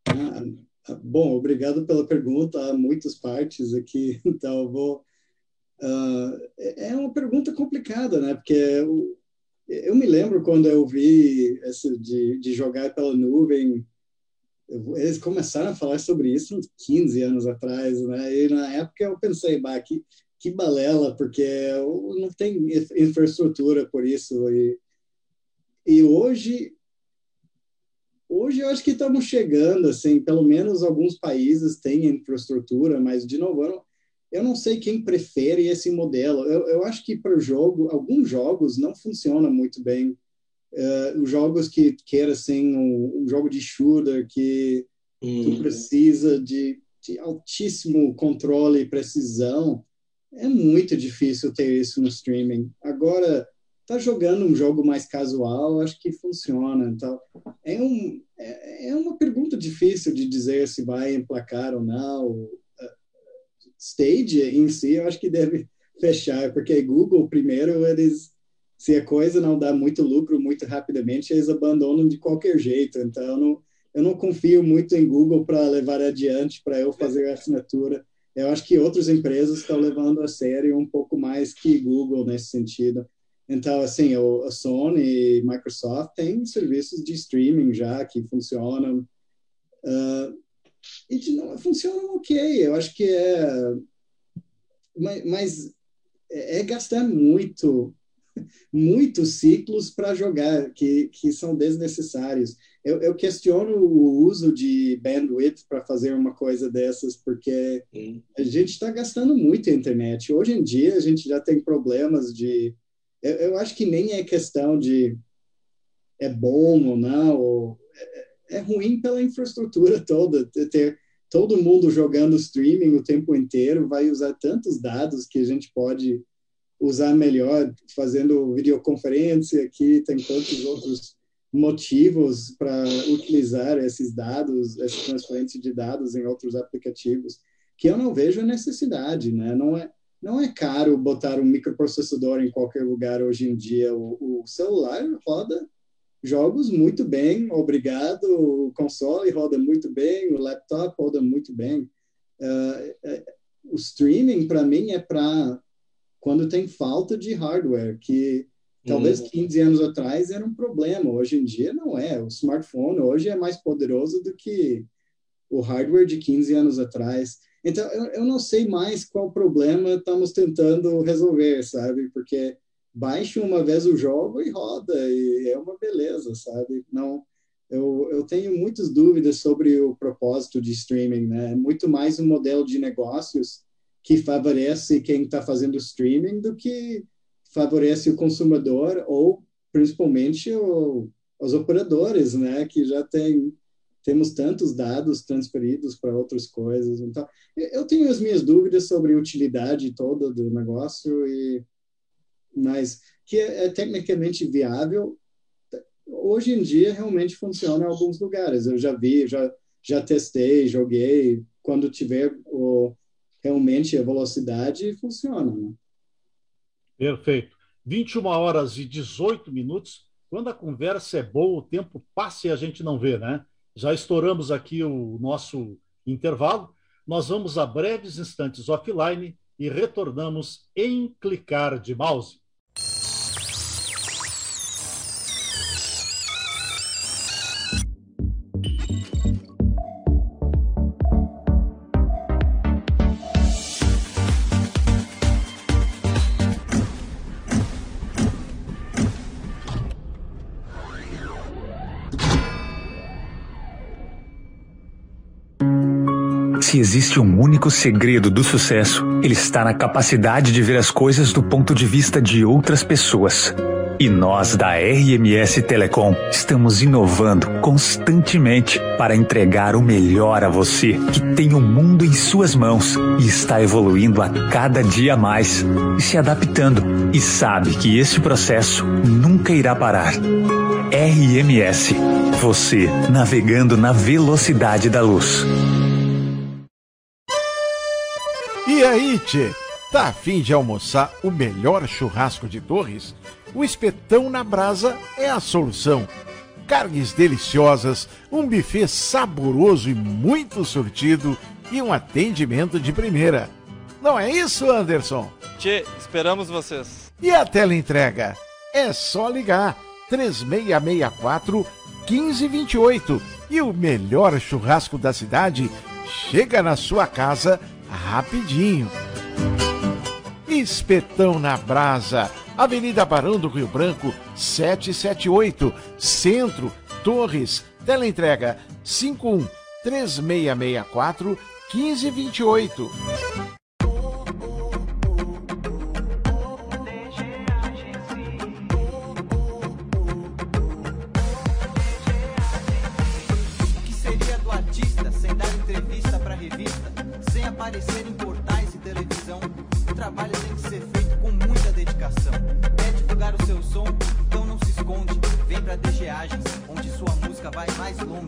Ah, bom, obrigado pela pergunta. Há muitas partes aqui, então eu vou. Uh, é uma pergunta complicada, né? Porque eu, eu me lembro quando eu vi essa de, de jogar pela nuvem eles começaram a falar sobre isso uns 15 anos atrás, né? E na época eu pensei, bah, que, que balela, porque não tem infraestrutura por isso. E, e hoje, hoje eu acho que estamos chegando, assim, pelo menos alguns países têm infraestrutura, mas, de novo, eu não, eu não sei quem prefere esse modelo. Eu, eu acho que para o jogo, alguns jogos não funcionam muito bem uh, os jogos que quer assim um, um, jogo de shooter que hum. tu precisa de, de, altíssimo controle e precisão é muito difícil ter isso no streaming agora tá jogando um jogo mais casual acho que funciona então é um é, é uma pergunta difícil de dizer se vai emplacar ou não Stage em si eu acho que deve fechar porque Google primeiro eles se a coisa não dá muito lucro muito rapidamente, eles abandonam de qualquer jeito. Então, eu não, eu não confio muito em Google para levar adiante, para eu fazer a assinatura. Eu acho que outras empresas estão levando a sério um pouco mais que Google nesse sentido. Então, assim, a Sony e Microsoft têm serviços de streaming já que funcionam. Uh, e de, não, funcionam ok. Eu acho que é. Mas, mas é, é gastar muito muitos ciclos para jogar que, que são desnecessários. Eu, eu, questiono o uso de bandwidth para fazer uma coisa dessas, porque a gente está gastando muito a internet. Hoje em dia, a gente já tem problemas de. Eu, eu acho que nem é questão de é bom ou não, ou é, é ruim pela infraestrutura toda. Ter todo mundo jogando streaming o tempo inteiro vai usar tantos dados que a gente pode usar melhor, fazendo videoconferência aqui, tem tantos outros motivos para utilizar esses dados, essa transferência de dados em outros aplicativos, que eu não vejo a necessidade, né? Não é, não é caro botar um microprocessador em qualquer lugar hoje em dia. O, o celular roda jogos muito bem, obrigado. O console roda muito bem, o laptop roda muito bem. Uh, o streaming, para mim, é para quando tem falta de hardware, que talvez uhum. 15 anos atrás era um problema, hoje em dia não é. O smartphone hoje é mais poderoso do que o hardware de 15 anos atrás. Então, eu, eu não sei mais qual problema estamos tentando resolver, sabe? Porque baixe uma vez o jogo e roda, e é uma beleza, sabe? Não, eu, eu tenho muitas dúvidas sobre o propósito de streaming, né? É muito mais um modelo de negócios que favorece quem está fazendo streaming do que favorece o consumidor ou principalmente o, os operadores, né? Que já tem temos tantos dados transferidos para outras coisas. Então, eu tenho as minhas dúvidas sobre a utilidade toda do negócio e mas que é, é tecnicamente viável. Hoje em dia realmente funciona em alguns lugares. Eu já vi, já já testei, joguei. Quando tiver o realmente a velocidade funciona. Né? Perfeito. 21 horas e 18 minutos. Quando a conversa é boa, o tempo passa e a gente não vê, né? Já estouramos aqui o nosso intervalo. Nós vamos a breves instantes offline e retornamos em clicar de mouse. Existe um único segredo do sucesso, ele está na capacidade de ver as coisas do ponto de vista de outras pessoas. E nós da RMS Telecom estamos inovando constantemente para entregar o melhor a você, que tem o mundo em suas mãos e está evoluindo a cada dia mais e se adaptando e sabe que esse processo nunca irá parar. RMS, você navegando na velocidade da luz. E aí, tchê? Tá afim de almoçar o melhor churrasco de Torres? O espetão na brasa é a solução. Carnes deliciosas, um buffet saboroso e muito surtido e um atendimento de primeira. Não é isso, Anderson? Tchê, esperamos vocês. E a tela entrega? É só ligar 3664 1528 e o melhor churrasco da cidade chega na sua casa rapidinho. Espetão na Brasa, Avenida Barão do Rio Branco, 778, Centro, Torres, teleentrega 51 3664 1528. Aparecer em portais e televisão? O trabalho tem que ser feito com muita dedicação. É divulgar o seu som, então não se esconde. Vem pra DGagens, onde sua música vai mais longe.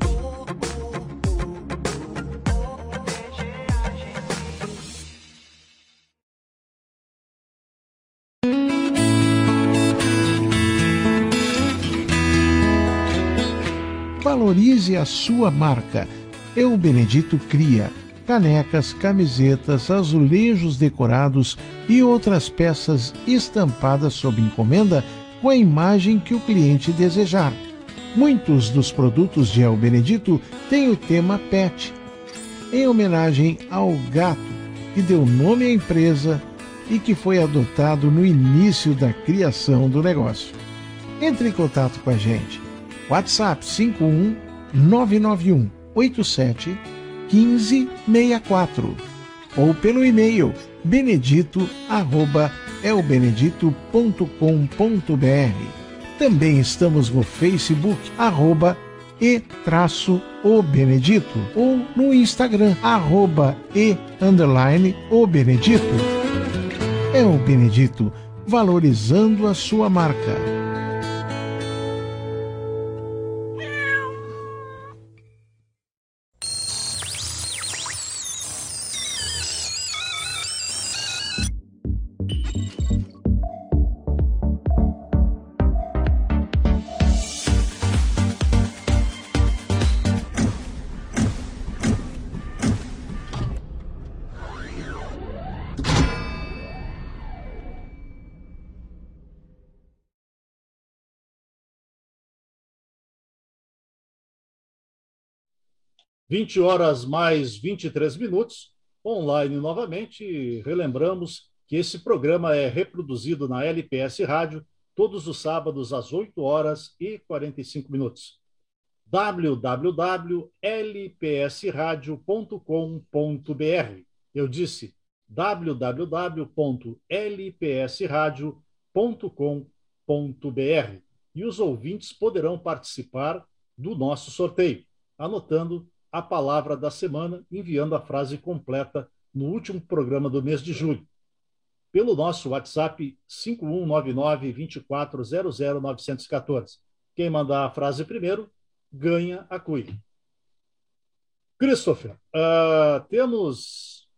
Valorize a sua marca. Eu Benedito cria canecas, camisetas, azulejos decorados e outras peças estampadas sob encomenda com a imagem que o cliente desejar. Muitos dos produtos de El Benedito têm o tema pet, em homenagem ao gato que deu nome à empresa e que foi adotado no início da criação do negócio. Entre em contato com a gente. WhatsApp 51 991 87 1564 ou pelo e-mail benedito@elbenedito.com.br. Também estamos no Facebook arroba e traço o Benedito ou no Instagram arroba e underline o Benedito. É o Benedito valorizando a sua marca. Vinte horas mais 23 minutos, online novamente. Relembramos que esse programa é reproduzido na LPS Rádio todos os sábados às 8 horas e 45 minutos. www.lpsradio.com.br. Eu disse www.lpsradio.com.br. E os ouvintes poderão participar do nosso sorteio, anotando a palavra da semana, enviando a frase completa no último programa do mês de julho. Pelo nosso WhatsApp 5199 2400 914. Quem mandar a frase primeiro ganha a cuia. Christopher, uh, temos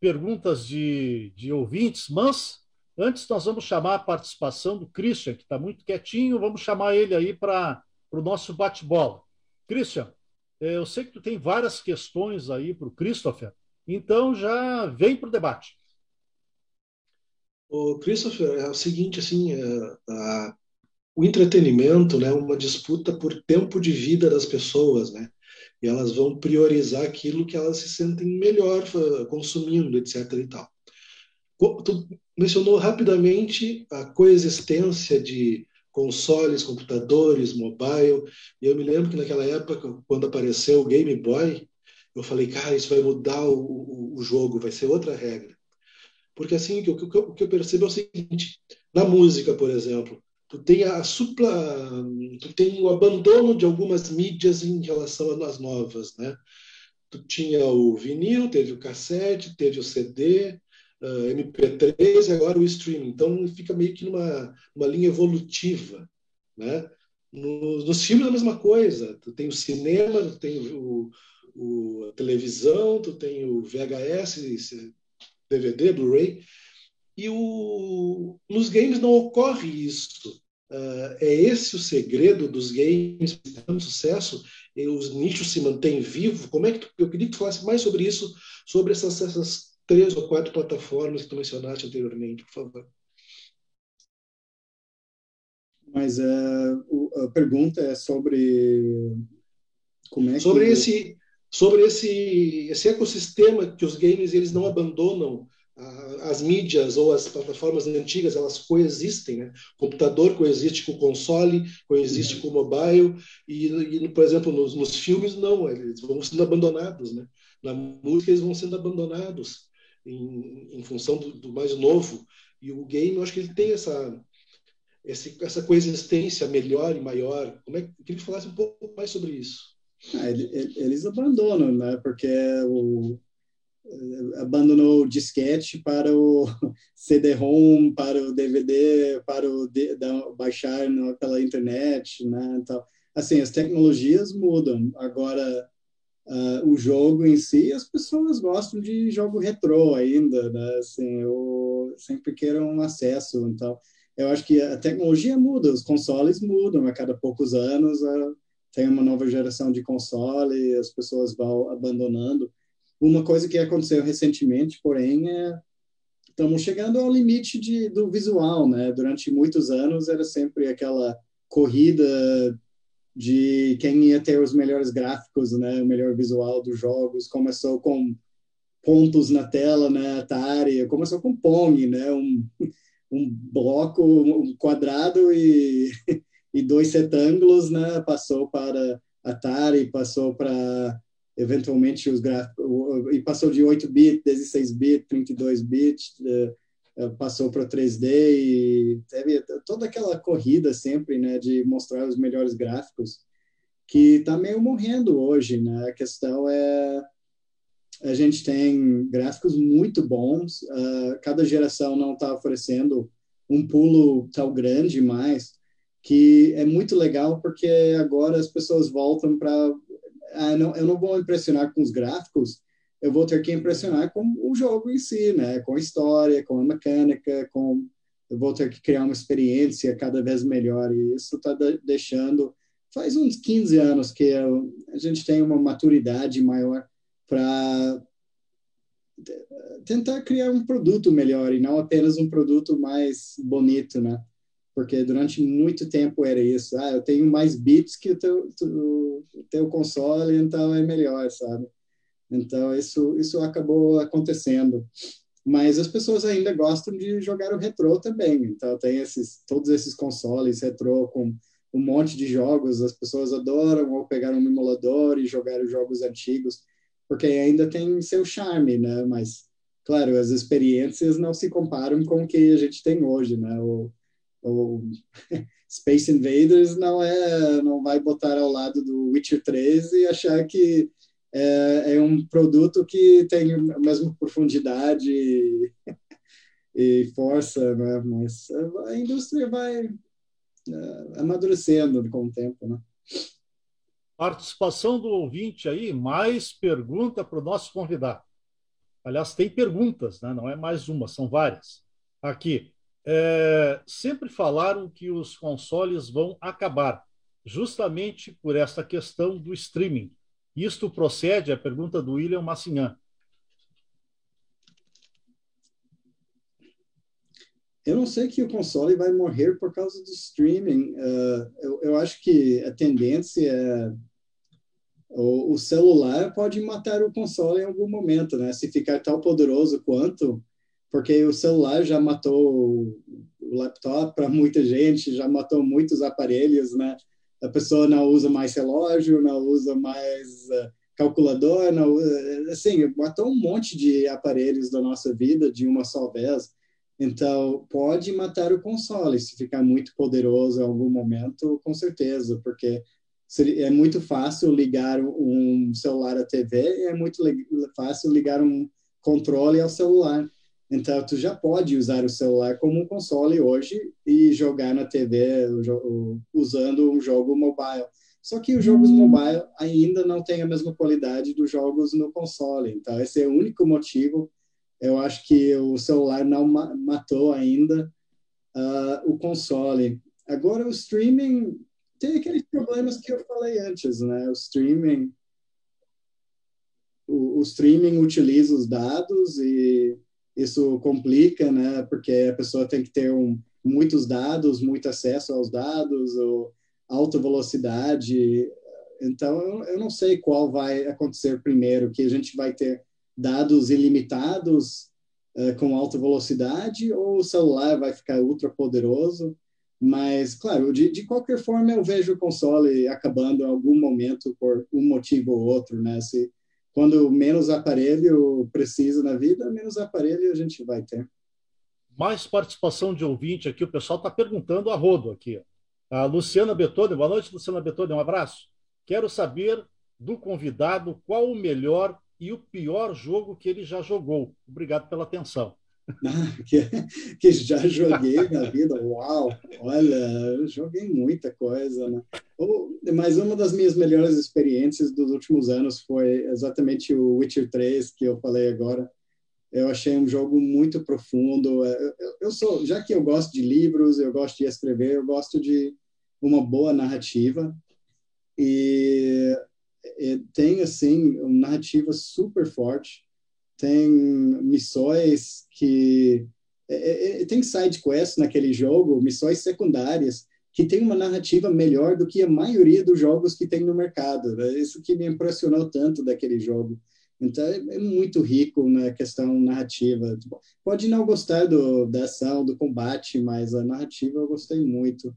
perguntas de, de ouvintes, mas antes nós vamos chamar a participação do Christian, que está muito quietinho, vamos chamar ele aí para o nosso bate-bola. Christian, eu sei que tu tem várias questões aí para o Christopher, então já vem para o debate. O Christopher, é o seguinte, assim, é, a, o entretenimento, né, uma disputa por tempo de vida das pessoas, né? E elas vão priorizar aquilo que elas se sentem melhor consumindo, etc. e tal. Tu mencionou rapidamente a coexistência de consoles, computadores, mobile. E eu me lembro que naquela época, quando apareceu o Game Boy, eu falei, cara, isso vai mudar o, o, o jogo, vai ser outra regra. Porque assim, o que, o, o que eu percebo é o seguinte: na música, por exemplo, tu tem a supla, tu tem o abandono de algumas mídias em relação às novas, né? Tu tinha o vinil, teve o cassete, teve o CD, uh, MP3 e agora o streaming. Então fica meio que numa uma linha evolutiva, né? Nos, nos filmes é a mesma coisa. Tu tem o cinema, tu tem o, o a televisão, tu tem o VHS, DVD, Blu-ray. E o, nos games não ocorre isso. Uh, é esse o segredo dos games tendo sucesso? Os nichos se mantêm vivos? Como é que tu, eu queria que tu falasse mais sobre isso, sobre essas, essas três ou quatro plataformas que tu mencionaste anteriormente, por favor. Mas uh, a pergunta é sobre como é sobre que... esse sobre esse esse ecossistema que os games eles não abandonam as mídias ou as plataformas antigas elas coexistem, né? O computador coexiste com o console, coexiste uhum. com o mobile e, e por exemplo nos, nos, filmes não, eles vão sendo abandonados, né? Na música eles vão sendo abandonados em, em função do, do, mais novo e o game eu acho que ele tem essa essa, coexistência melhor e maior. Como é que eu queria que falasse um pouco mais sobre isso? Ah, eles abandonam, né? Porque o eh, abandonou o disquete para o CD-ROM, para o DVD, para o de, da, baixar no, pela internet, né? Então, assim, as tecnologias mudam. Agora, uh, o jogo em si, as pessoas gostam de jogo retrô ainda, né? Assim, eu sempre queiram acesso. Então, eu acho que a tecnologia muda, os consoles mudam a cada poucos anos. Uh, tem uma nova geração de console, as pessoas vão abandonando. Uma coisa que aconteceu recentemente, porém, é estamos chegando ao limite de, do visual, né? Durante muitos anos era sempre aquela corrida de quem ia ter os melhores gráficos, né? O melhor visual dos jogos. Começou com pontos na tela, né? Atari. Começou com Pong, né? Um, um bloco, um quadrado e, e dois retângulos, né? Passou para Atari, passou para eventualmente os gráficos, e passou de 8 bit, 16 bit, 32 bit, passou para 3D e teve toda aquela corrida sempre, né, de mostrar os melhores gráficos, que está meio morrendo hoje, né? A questão é a gente tem gráficos muito bons, uh, cada geração não está oferecendo um pulo tão grande mais, que é muito legal porque agora as pessoas voltam para ah, não, eu não vou impressionar com os gráficos, eu vou ter que impressionar com o jogo em si, né? Com a história, com a mecânica, com eu vou ter que criar uma experiência cada vez melhor e isso está deixando faz uns 15 anos que eu, a gente tem uma maturidade maior para tentar criar um produto melhor e não apenas um produto mais bonito, né? porque durante muito tempo era isso. Ah, eu tenho mais bits que o teu, teu console, então é melhor, sabe? Então isso isso acabou acontecendo. Mas as pessoas ainda gostam de jogar o retrô também. Então tem esses todos esses consoles retrô com um monte de jogos, as pessoas adoram ou pegar um emulador e jogar os jogos antigos, porque ainda tem seu charme, né? Mas claro, as experiências não se comparam com o que a gente tem hoje, né? O, o Space Invaders não é não vai botar ao lado do Witcher 3 e achar que é, é um produto que tem a mesma profundidade e, e força, né? mas a indústria vai é, amadurecendo com o tempo, né? Participação do ouvinte aí, mais pergunta para o nosso convidado. Aliás, tem perguntas, né? não é mais uma, são várias. Aqui. É, sempre falaram que os consoles vão acabar, justamente por essa questão do streaming. Isto procede? A pergunta do William Massinhan. Eu não sei que o console vai morrer por causa do streaming. Uh, eu, eu, acho que a tendência é o, o, celular pode matar o console em algum momento, né? Se ficar tão poderoso quanto, porque o celular já matou o laptop para muita gente, já matou muitos aparelhos, né? A pessoa não usa mais relógio, não usa mais uh, calculador, não, assim, matou um monte de aparelhos da nossa vida de uma só vez. Então, pode matar o console se ficar muito poderoso em algum momento, com certeza, porque é muito fácil ligar um celular à TV e é muito fácil ligar um controle ao celular. Então, tu já pode usar o celular como um console hoje e jogar na TV usando um jogo mobile. Só que os jogos hum. mobile ainda não têm a mesma qualidade dos jogos no console. Então, esse é o único motivo eu acho que o celular não matou ainda uh, o console. Agora, o streaming tem aqueles problemas que eu falei antes, né? O streaming, o, o streaming utiliza os dados e isso complica, né? Porque a pessoa tem que ter um, muitos dados, muito acesso aos dados, ou alta velocidade. Então, eu, não sei qual vai acontecer primeiro, que a gente vai ter dados ilimitados uh, com alta velocidade ou o celular vai ficar ultra poderoso. Mas, claro, de, de qualquer forma, eu vejo o console acabando em algum momento por um motivo ou outro, né? Se, quando menos aparelho precisa na vida, menos aparelho a gente vai ter. Mais participação de ouvinte aqui, o pessoal está perguntando a rodo aqui. A Luciana Betone, boa noite, Luciana Betone, um abraço. Quero saber do convidado qual o melhor e o pior jogo que ele já jogou. Obrigado pela atenção. que, que, já joguei na vida, uau! Olha, joguei muita coisa, né? Mas uma das minhas melhores experiências dos últimos anos foi exatamente o Witcher 3, que eu falei agora. Eu achei um jogo muito profundo. Eu, eu sou, já que eu gosto de livros, eu gosto de escrever, eu gosto de uma boa narrativa. E é, tem assim uma narrativa super forte, tem missões que é, é, é tem side quests naquele jogo, missões secundárias que tem uma narrativa melhor do que a maioria dos jogos que tem no mercado. Né? Isso que me impressionou tanto daquele jogo. Então é, é muito rico na questão narrativa. Pode não gostar do, da ação, do combate, mas a narrativa eu gostei muito.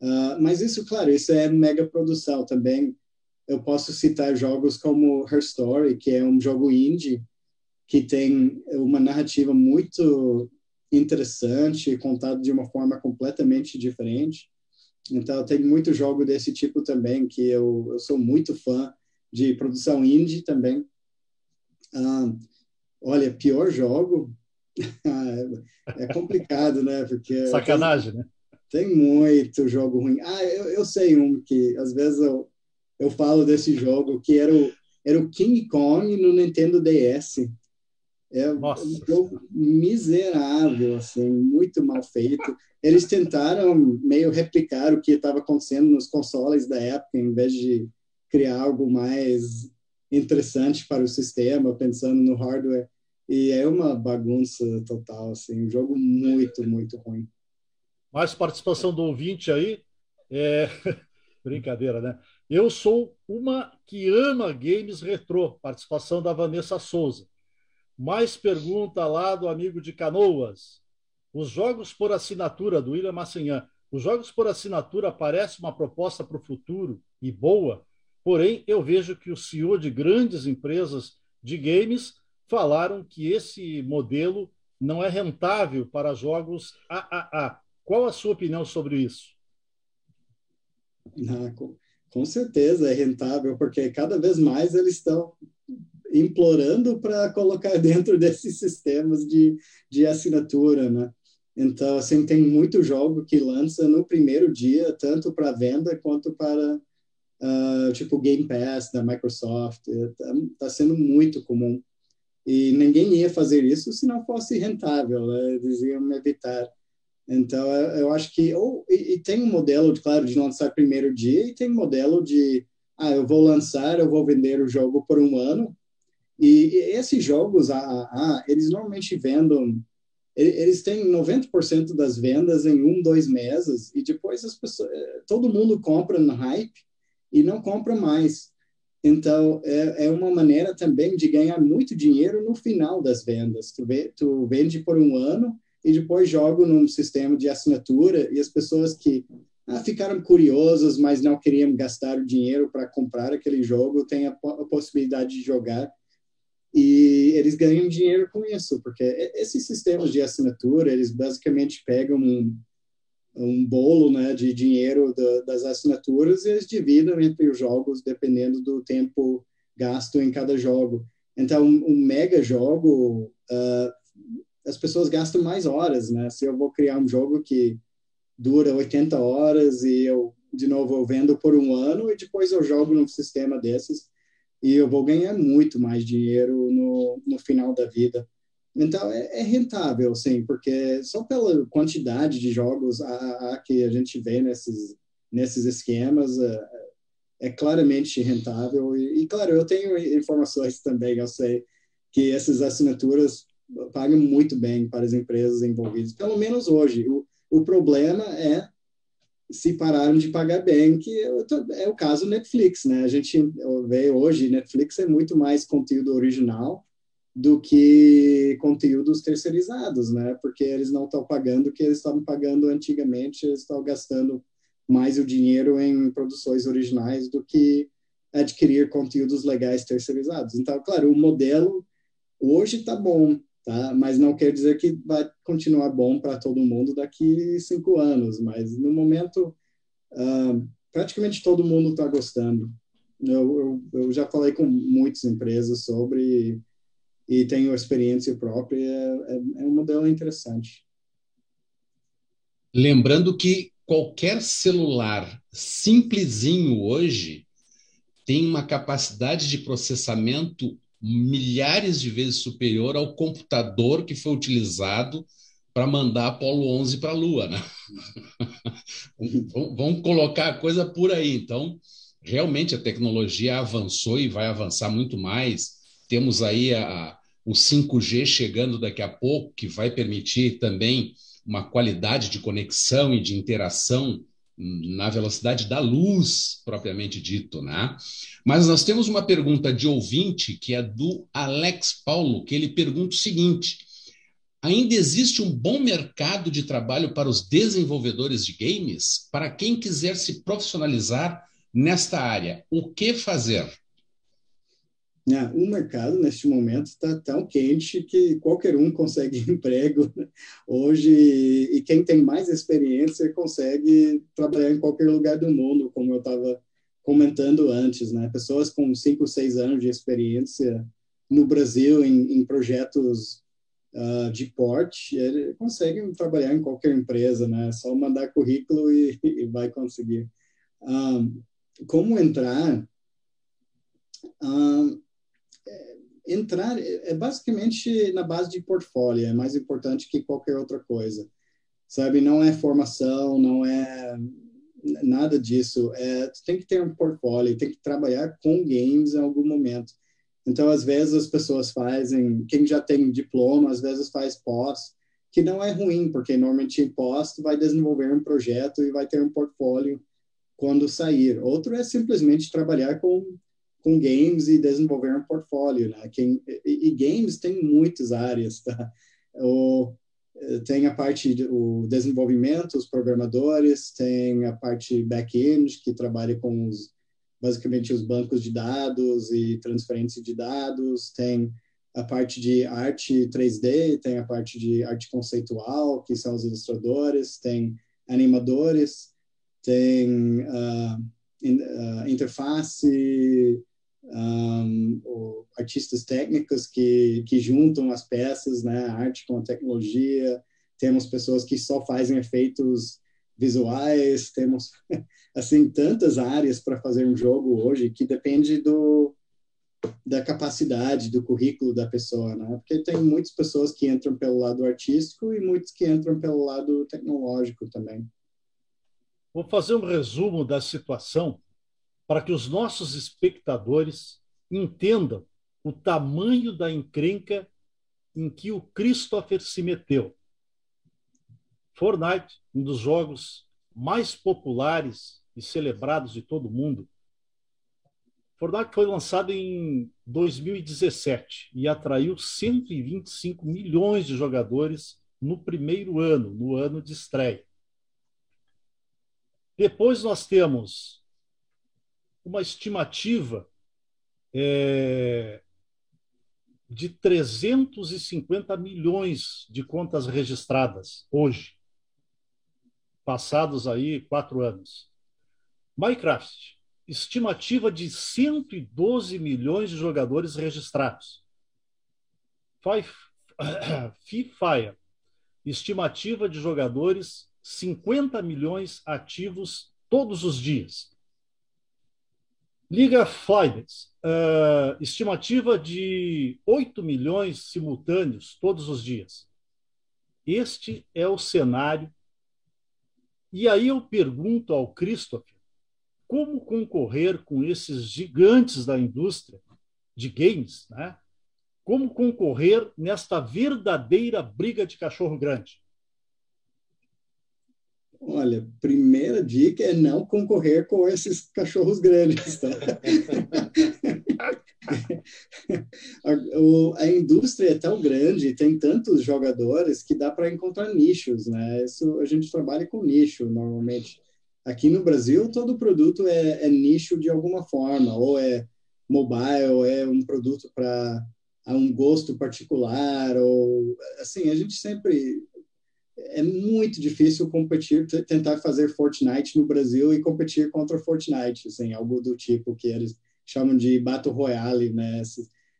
Uh, mas isso, claro, isso é mega produção também eu posso citar jogos como Her Story, que é um jogo indie que tem uma narrativa muito interessante, contado de uma forma completamente diferente. Então, tem muito jogo desse tipo também, que eu, eu sou muito fã de produção indie também. Ah, olha, pior jogo é complicado, né? Porque Sacanagem, tem, né? Tem muito jogo ruim. Ah, eu, eu sei um que às vezes eu, eu falo desse jogo, que era o, era o King Kong no Nintendo DS. É Nossa. um jogo miserável, assim, muito mal feito. Eles tentaram meio replicar o que estava acontecendo nos consoles da época, em vez de criar algo mais interessante para o sistema, pensando no hardware. E é uma bagunça total, assim, um jogo muito, muito ruim. Mais participação do ouvinte aí. É... Brincadeira, né? Eu sou uma que ama games retrô, participação da Vanessa Souza. Mais pergunta lá do amigo de Canoas. Os jogos por assinatura do William Massinhan. Os jogos por assinatura parece uma proposta para o futuro e boa, porém eu vejo que o CEO de grandes empresas de games falaram que esse modelo não é rentável para jogos AAA. Qual a sua opinião sobre isso? Não, com certeza é rentável, porque cada vez mais eles estão implorando para colocar dentro desses sistemas de, de assinatura, né? Então, assim, tem muito jogo que lança no primeiro dia, tanto para venda quanto para, uh, tipo, Game Pass da Microsoft. Está tá sendo muito comum. E ninguém ia fazer isso se não fosse rentável, né? eles iam evitar. Então, eu acho que. Ou, e, e, tem um modelo, claro, de lançar primeiro dia, e tem um modelo de. Ah, eu vou lançar, eu vou vender o jogo por um ano. E, esses jogos, AAA, eles normalmente vendem. Eles têm 90% das vendas em um, dois meses, e depois as pessoas, eh, todo mundo compra no hype e não compra mais. Então, é, é uma maneira também de ganhar muito dinheiro no final das vendas. Tu, vê, tu vende por um ano e depois jogo num sistema de assinatura e as pessoas que ah, ficaram curiosas, mas não queriam gastar o dinheiro para comprar aquele jogo, têm a, a, possibilidade de jogar e eles ganham dinheiro com isso, porque esses sistemas de assinatura, eles basicamente pegam um, um bolo né, de dinheiro da, das assinaturas e eles dividem entre os jogos dependendo do tempo gasto em cada jogo. Então, um, mega jogo uh, as pessoas gastam mais horas, né? Se eu vou criar um jogo que dura 80 horas e eu, de novo, eu vendo por um ano e depois eu jogo num sistema desses e eu vou ganhar muito mais dinheiro no, no final da vida. Então, é, é rentável, sim, porque só pela quantidade de jogos a, a que a gente vê nesses, nesses esquemas, é, é claramente rentável. E, e, claro, eu tenho informações também, eu sei que essas assinaturas pagam muito bem para as empresas envolvidas, pelo menos hoje. O, o problema é se pararam de pagar bem, que é o caso Netflix, né? A gente vê hoje, Netflix é muito mais conteúdo original do que conteúdos terceirizados, né? Porque eles não estão pagando o que eles estavam pagando antigamente, eles estão gastando mais o dinheiro em produções originais do que adquirir conteúdos legais terceirizados. Então, claro, o modelo hoje está bom, tá? Mas não quer dizer que vai continuar bom para todo mundo daqui cinco anos. Mas no momento, uh, praticamente todo mundo está gostando. Eu, eu, eu, já falei com muitas empresas sobre e tenho experiência própria. É, é, é um modelo interessante. Lembrando que qualquer celular simplesinho hoje tem uma capacidade de processamento milhares de vezes superior ao computador que foi utilizado para mandar Apolo 11 para a Lua, né? Vamos colocar a coisa por aí. Então, realmente a tecnologia avançou e vai avançar muito mais. Temos aí a, o 5G chegando daqui a pouco, que vai permitir também uma qualidade de conexão e de interação na velocidade da luz, propriamente dito, né? Mas nós temos uma pergunta de ouvinte que é do Alex Paulo, que ele pergunta o seguinte: ainda existe um bom mercado de trabalho para os desenvolvedores de games? Para quem quiser se profissionalizar nesta área, o que fazer? É, o mercado, neste momento, está tão quente que qualquer um consegue emprego hoje e quem tem mais experiência consegue trabalhar em qualquer lugar do mundo, como eu estava comentando antes, né? Pessoas com 5, 6 anos de experiência no Brasil em, em projetos uh, de porte, conseguem trabalhar em qualquer empresa, né? Só mandar currículo e, e vai conseguir. Um, ah, como entrar? Um, ah, entrar é basicamente na base de portfólio, é mais importante que qualquer outra coisa. Sabe, não é formação, não é nada disso. É, tem que ter um portfólio, tem que trabalhar com games em algum momento. Então, às vezes as pessoas fazem, quem já tem diploma, às vezes faz pós, que não é ruim, porque normalmente em pós vai desenvolver um projeto e vai ter um portfólio quando sair. Outro é simplesmente trabalhar com com games e desenvolver um portfólio, né? Quem, e, e games tem muitas áreas, tá? O, tem a parte do desenvolvimento, os programadores, tem a parte back-end, que trabalha com os, basicamente os bancos de dados e transferência de dados, tem a parte de arte 3D, tem a parte de arte conceitual, que são os ilustradores, tem animadores, tem uh, in, uh, interface, um, artistas técnicos que, que juntam as peças, né, a arte com a tecnologia, temos pessoas que só fazem efeitos visuais, temos assim tantas áreas para fazer um jogo hoje que depende do da capacidade do currículo da pessoa, né? Porque tem muitas pessoas que entram pelo lado artístico e muitos que entram pelo lado tecnológico também. Vou fazer um resumo da situação para que os nossos espectadores entendam o tamanho da encrenca em que o Christopher se meteu. Fortnite, um dos jogos mais populares e celebrados de todo o mundo, Fortnite foi lançado em 2017 e atraiu 125 milhões de jogadores no primeiro ano, no ano de estreia. Depois nós temos uma estimativa é, de 350 milhões de contas registradas hoje, passados aí quatro anos. Minecraft estimativa de 112 milhões de jogadores registrados. Fire, estimativa de jogadores 50 milhões ativos todos os dias. Liga Legends, uh, estimativa de 8 milhões simultâneos todos os dias. Este é o cenário. E aí eu pergunto ao Christopher como concorrer com esses gigantes da indústria de games, né? Como concorrer nesta verdadeira briga de cachorro grande? Olha, primeira dica é não concorrer com esses cachorros grandes, tá? a, a, indústria é tão grande, tem tantos jogadores que dá para encontrar nichos, né? Isso a gente trabalha com nicho normalmente. Aqui no Brasil, todo produto é, é nicho de alguma forma, ou é mobile, ou é um produto para um gosto particular, ou assim, a gente sempre é muito difícil competir, tentar fazer Fortnite no Brasil e competir contra Fortnite, assim, algo do tipo que eles chamam de Battle Royale, né?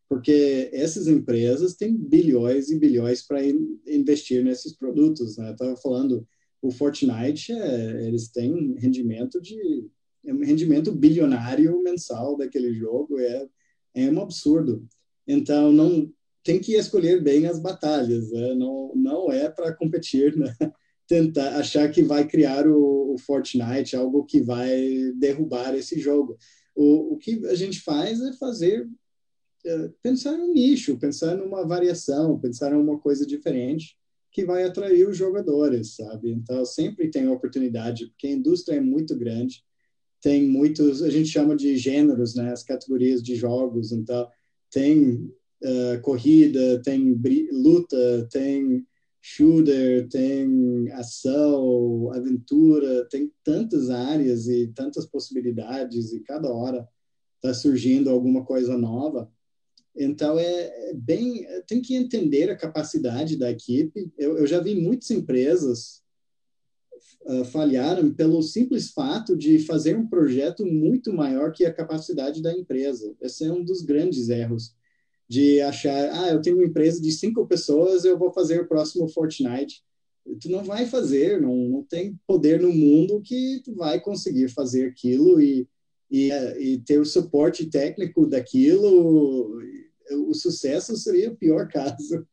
Porque essas empresas têm bilhões e bilhões para investir nesses produtos, né? Estava falando o Fortnite, é, eles têm rendimento de é um rendimento bilionário mensal daquele jogo, é, é um absurdo. Então, não tem que escolher bem as batalhas, né? não, não é para competir, né? tentar achar que vai criar o, o, Fortnite, algo que vai derrubar esse jogo. O, o que a gente faz é fazer, é, pensar no nicho, pensar numa variação, pensar em uma coisa diferente, que vai atrair os jogadores, sabe? Então, sempre tem oportunidade, porque a indústria é muito grande, tem muitos, a gente chama de gêneros, né? As categorias de jogos, então, tem uh, corrida, tem luta, tem shooter, tem ação, aventura, tem tantas áreas e tantas possibilidades e cada hora está surgindo alguma coisa nova. Então, é, é bem. Tem que entender a capacidade da equipe. Eu, eu já vi muitas empresas uh, falharam pelo simples fato de fazer um projeto muito maior que a capacidade da empresa. Esse é um dos grandes erros de achar, ah, eu tenho uma empresa de cinco pessoas, eu vou fazer o próximo Fortnite. Tu não vai fazer, não, não tem poder no mundo que tu vai conseguir fazer aquilo e, e, e ter o suporte técnico daquilo o sucesso seria o pior caso,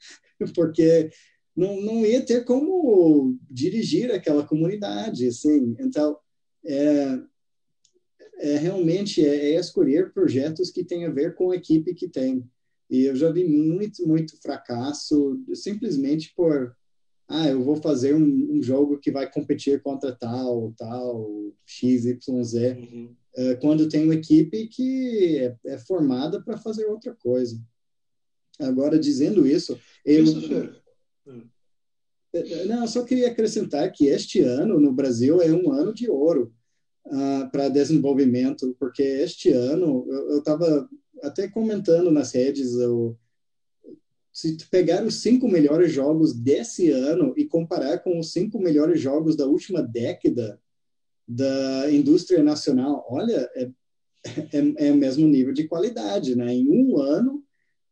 porque não, não ia ter como dirigir aquela comunidade, assim. Então, é, é realmente é, é, escolher projetos que têm a ver com a equipe que tem. E eu já vi muito, muito fracasso simplesmente por ah, eu vou fazer um, um jogo que vai competir contra tal, tal, X, Y, Z. Uhum. É, quando tem uma equipe que é, é formada para fazer outra coisa. Agora, dizendo isso, eu. Hum. Não, eu só queria acrescentar que este ano no Brasil é um ano de ouro uh, para desenvolvimento, porque este ano eu estava até comentando nas redes, eu, se tu pegar os cinco melhores jogos desse ano e comparar com os cinco melhores jogos da última década, da indústria nacional, olha, é, é, é o mesmo nível de qualidade, né? Em um ano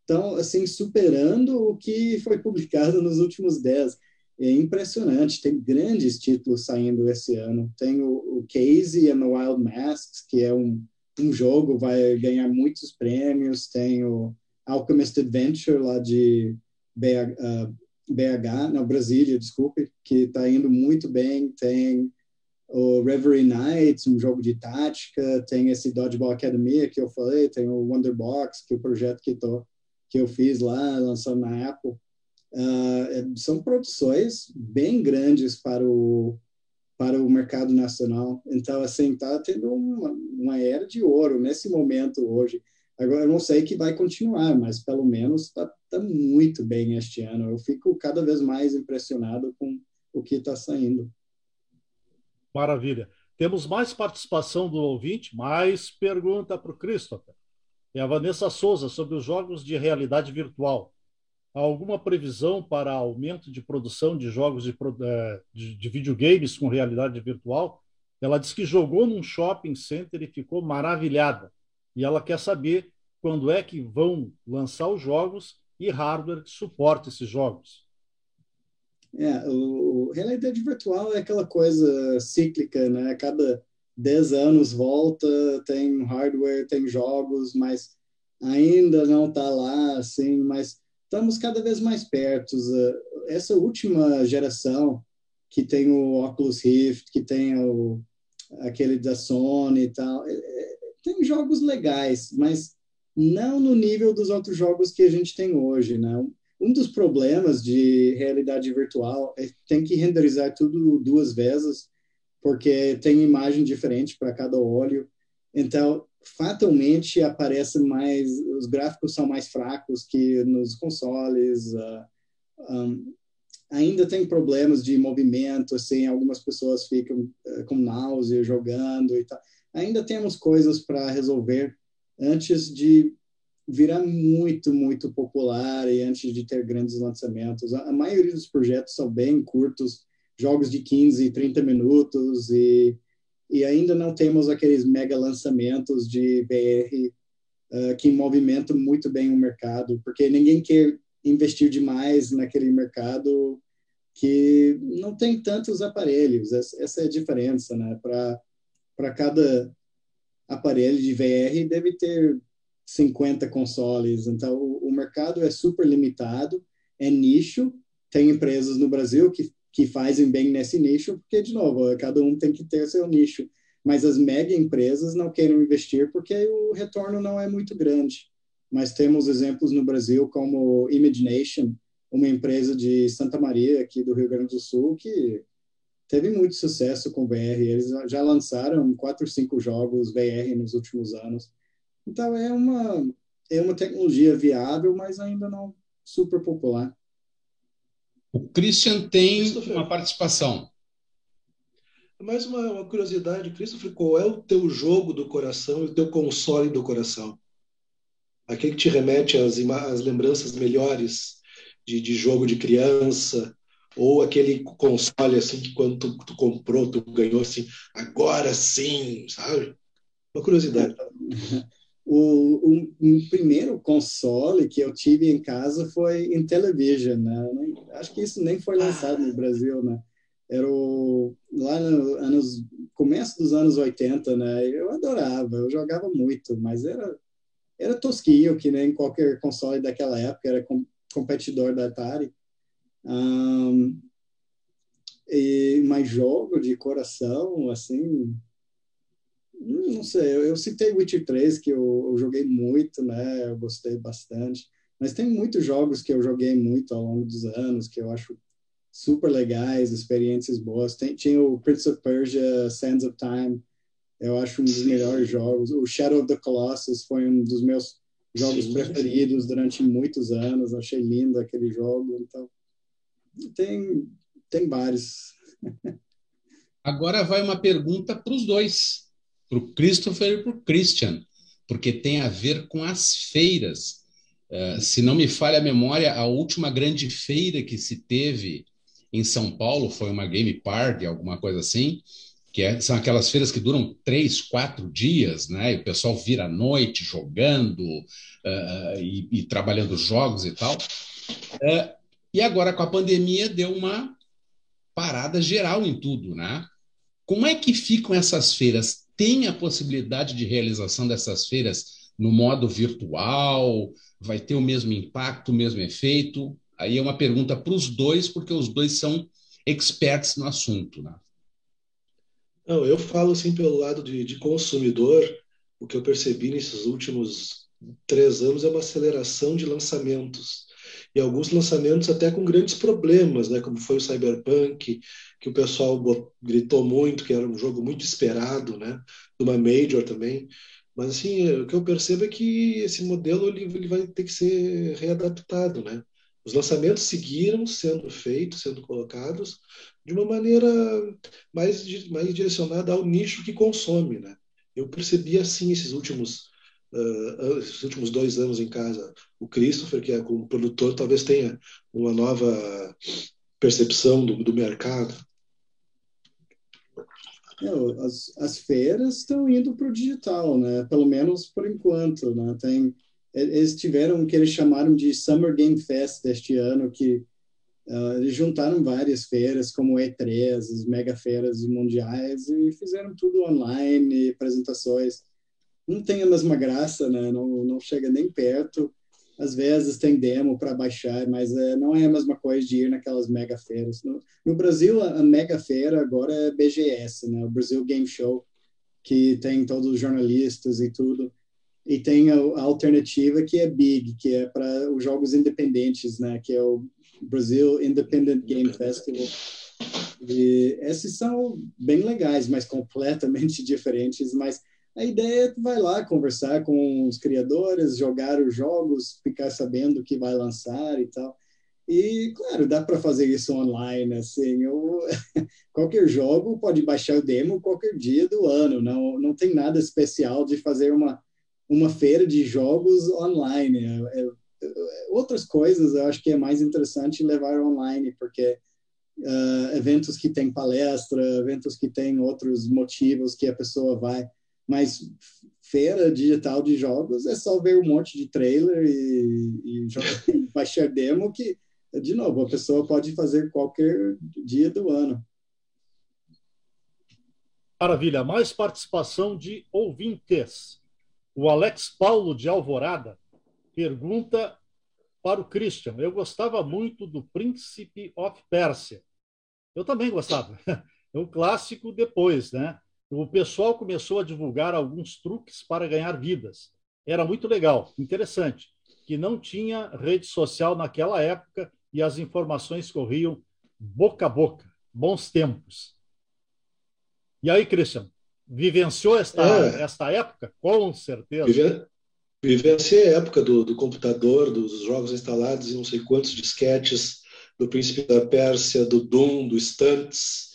estão assim superando o que foi publicado nos últimos dez. É impressionante, tem grandes títulos saindo esse ano. Tem o, o Casey and the Wild Masks, que é um, um jogo vai ganhar muitos prêmios. Tem o Alchemist Adventure lá de BH, uh, BH não, Brasília, desculpe, que está indo muito bem. Tem o Reverie Nights, um jogo de tática, tem esse Dodgeball Academia que eu falei, tem o Wonderbox, que é o projeto que, tô, que eu fiz lá, lançando na Apple. Uh, são produções bem grandes para o para o mercado nacional. Então, assim, está tendo uma, uma era de ouro nesse momento hoje. Agora, eu não sei que vai continuar, mas pelo menos está tá muito bem este ano. Eu fico cada vez mais impressionado com o que está saindo. Maravilha. Temos mais participação do ouvinte, mais pergunta para o Christopher. É a Vanessa Souza sobre os jogos de realidade virtual. Alguma previsão para aumento de produção de jogos de, é, de, de videogames com realidade virtual? Ela diz que jogou num shopping center e ficou maravilhada. E ela quer saber quando é que vão lançar os jogos e hardware que suporte esses jogos. É, o, realidade virtual é aquela coisa cíclica, né? Cada 10 anos volta, tem hardware, tem jogos, mas ainda não está lá, assim, mas estamos cada vez mais perto. Essa última geração que tem o Oculus Rift, que tem o, aquele da Sony e tal, é, é, tem jogos legais, mas não no nível dos outros jogos que a gente tem hoje, né? Um dos problemas de realidade virtual é que tem que renderizar tudo duas vezes, porque tem imagem diferente para cada olho. Então, fatalmente aparece mais, os gráficos são mais fracos que nos consoles. Uh, um, ainda tem problemas de movimento, assim, algumas pessoas ficam uh, com náusea jogando e tal. Ainda temos coisas para resolver antes de virar muito, muito popular e antes de ter grandes lançamentos. A, a maioria dos projetos são bem curtos, jogos de 15, 30 minutos e, e ainda não temos aqueles mega lançamentos de VR uh, que movimentam muito bem o mercado, porque ninguém quer investir demais naquele mercado que não tem tantos aparelhos. Essa é a diferença, né? Para cada aparelho de VR deve ter 50 consoles. Então, o, o, mercado é super limitado, é nicho. Tem empresas no Brasil que, que fazem bem nesse nicho, porque, de novo, cada um tem que ter seu nicho. Mas as mega empresas não querem investir porque o retorno não é muito grande. Mas temos exemplos no Brasil como Imagination, uma empresa de Santa Maria, aqui do Rio Grande do Sul, que teve muito sucesso com VR. Eles já lançaram quatro, cinco jogos VR nos últimos anos. Então é uma é uma tecnologia viável, mas ainda não super popular. O Christian tem uma participação. Mais uma, uma, curiosidade, Christopher, qual é o teu jogo do coração e o teu console do coração? Aquele que te remete às, às lembranças melhores de, de jogo de criança, ou aquele console assim que quando tu, tu, comprou, tu ganhou assim, agora sim, sabe? Uma curiosidade. O, o, o, primeiro console que eu tive em casa foi em television, né? Acho que isso nem foi lançado no Brasil, né? Era o, lá no anos, começo dos anos 80, né? Eu adorava, eu jogava muito, mas era, era tosquinho, que nem qualquer console daquela época, era com, competidor da Atari. Um, e, mais jogo de coração, assim, não sei, eu, eu citei Witcher 3, que eu, eu, joguei muito, né? Eu gostei bastante. Mas tem muitos jogos que eu joguei muito ao longo dos anos, que eu acho super legais, experiências boas. Tem, tinha o Prince of Persia, Sands of Time, eu acho um dos melhores jogos. O Shadow of the Colossus foi um dos meus jogos sim, preferidos sim. durante muitos anos. Achei lindo aquele jogo. Então, tem, tem vários. Agora vai uma pergunta para os dois para o Christopher e para o Christian, porque tem a ver com as feiras. Uh, se não me falha a memória, a última grande feira que se teve em São Paulo foi uma Game Party, alguma coisa assim, que é, são aquelas feiras que duram três, quatro dias, né? E o pessoal vira à noite jogando uh, e, e, trabalhando jogos e tal. Uh, e agora, com a pandemia, deu uma parada geral em tudo, né? Como é que ficam essas feiras? Tem a possibilidade de realização dessas feiras no modo virtual? Vai ter o mesmo impacto, o mesmo efeito? Aí é uma pergunta para os dois, porque os dois são experts no assunto. Né? Não, eu falo assim pelo lado de, de consumidor, o que eu percebi nesses últimos três anos é uma aceleração de lançamentos e alguns lançamentos até com grandes problemas, né? Como foi o Cyberpunk, que o pessoal gritou muito, que era um jogo muito esperado, né? Uma major também. Mas assim, o que eu percebo é que esse modelo ele, ele vai ter que ser readaptado, né? Os lançamentos seguiram sendo feitos, sendo colocados de uma maneira mais, mais direcionada ao nicho que consome, né? Eu percebi assim esses últimos uh, esses últimos dois anos em casa. O Christopher, que é como produtor, talvez tenha uma nova percepção do, do mercado. As, as feiras estão indo para o digital, né? Pelo menos por enquanto, né? Tem, eles tiveram o que eles chamaram de Summer Game Fest deste ano, que uh, eles juntaram várias feiras, como E3, as mega feiras mundiais, e fizeram tudo online, apresentações não tem a mesma graça, né? Não, não chega nem perto. Às vezes tem demo para baixar, mas é, não é a mesma coisa de ir naquelas mega feiras. No, no Brasil, a, a, mega feira agora é BGS, né? O Brasil Game Show, que tem todos os jornalistas e tudo. E tem a, a alternativa que é Big, que é para os jogos independentes, né? Que é o Brasil Independent Game Festival. E esses são bem legais, mas completamente diferentes, mas a ideia é que vai lá conversar com os criadores, jogar os jogos, ficar sabendo o que vai lançar e tal. E, claro, dá para fazer isso online, assim, eu, qualquer jogo pode baixar o demo qualquer dia do ano, não, não tem nada especial de fazer uma, uma feira de jogos online. É, é, outras coisas eu acho que é mais interessante levar online, porque uh, eventos que tem palestra, eventos que tem outros motivos que a pessoa vai, mas feira digital de jogos é só ver um monte de trailer e, e baixar demo que, de novo, a pessoa pode fazer qualquer dia do ano. Maravilha. Mais participação de ouvintes. O Alex Paulo de Alvorada pergunta para o Christian. Eu gostava muito do Príncipe of Pérsia. Eu também gostava. É um clássico depois, né? O pessoal começou a divulgar alguns truques para ganhar vidas. Era muito legal, interessante, que não tinha rede social naquela época e as informações corriam boca a boca. Bons tempos. E aí, Christian, vivenciou esta, é. esta época? Com certeza. Vive, vivenciei a época do, do computador, dos jogos instalados em não sei quantos disquetes, do Príncipe da Pérsia, do Doom, do Stunts,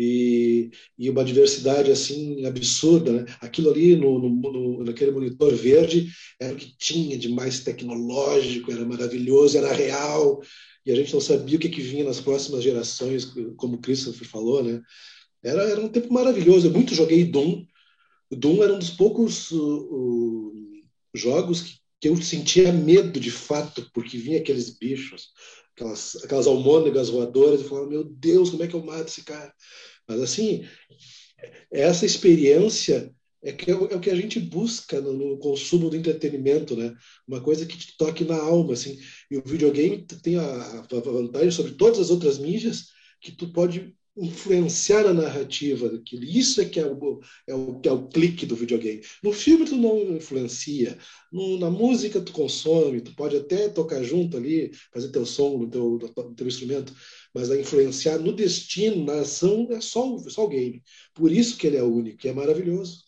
e, e uma diversidade assim absurda. Né? Aquilo ali no, no, naquele monitor verde era o que tinha de mais tecnológico, era maravilhoso, era real, e a gente não sabia o que, que vinha nas próximas gerações, como o Christopher falou, né? Era, era um tempo maravilhoso. Eu muito joguei Doom. Doom era um dos poucos uh, uh, jogos que, que eu sentia medo de fato, porque vinha aqueles bichos aquelas, aquelas almôndegas voadoras, e falava, meu Deus, como é que eu mato esse cara? Mas, assim, essa experiência é, que é, o, é o que a gente busca no, no, consumo do entretenimento, né? Uma coisa que te toque na alma, assim. E o videogame tem a, a vantagem sobre todas as outras mídias que tu pode influenciar a narrativa daquilo. Isso é que é o, é o, é o clique do videogame. No filme tu não influencia, no, na música tu consome, tu pode até tocar junto ali, fazer teu som no teu, no teu instrumento, mas a influenciar no destino, na ação, é só, só o game. Por isso que ele é único, que é maravilhoso.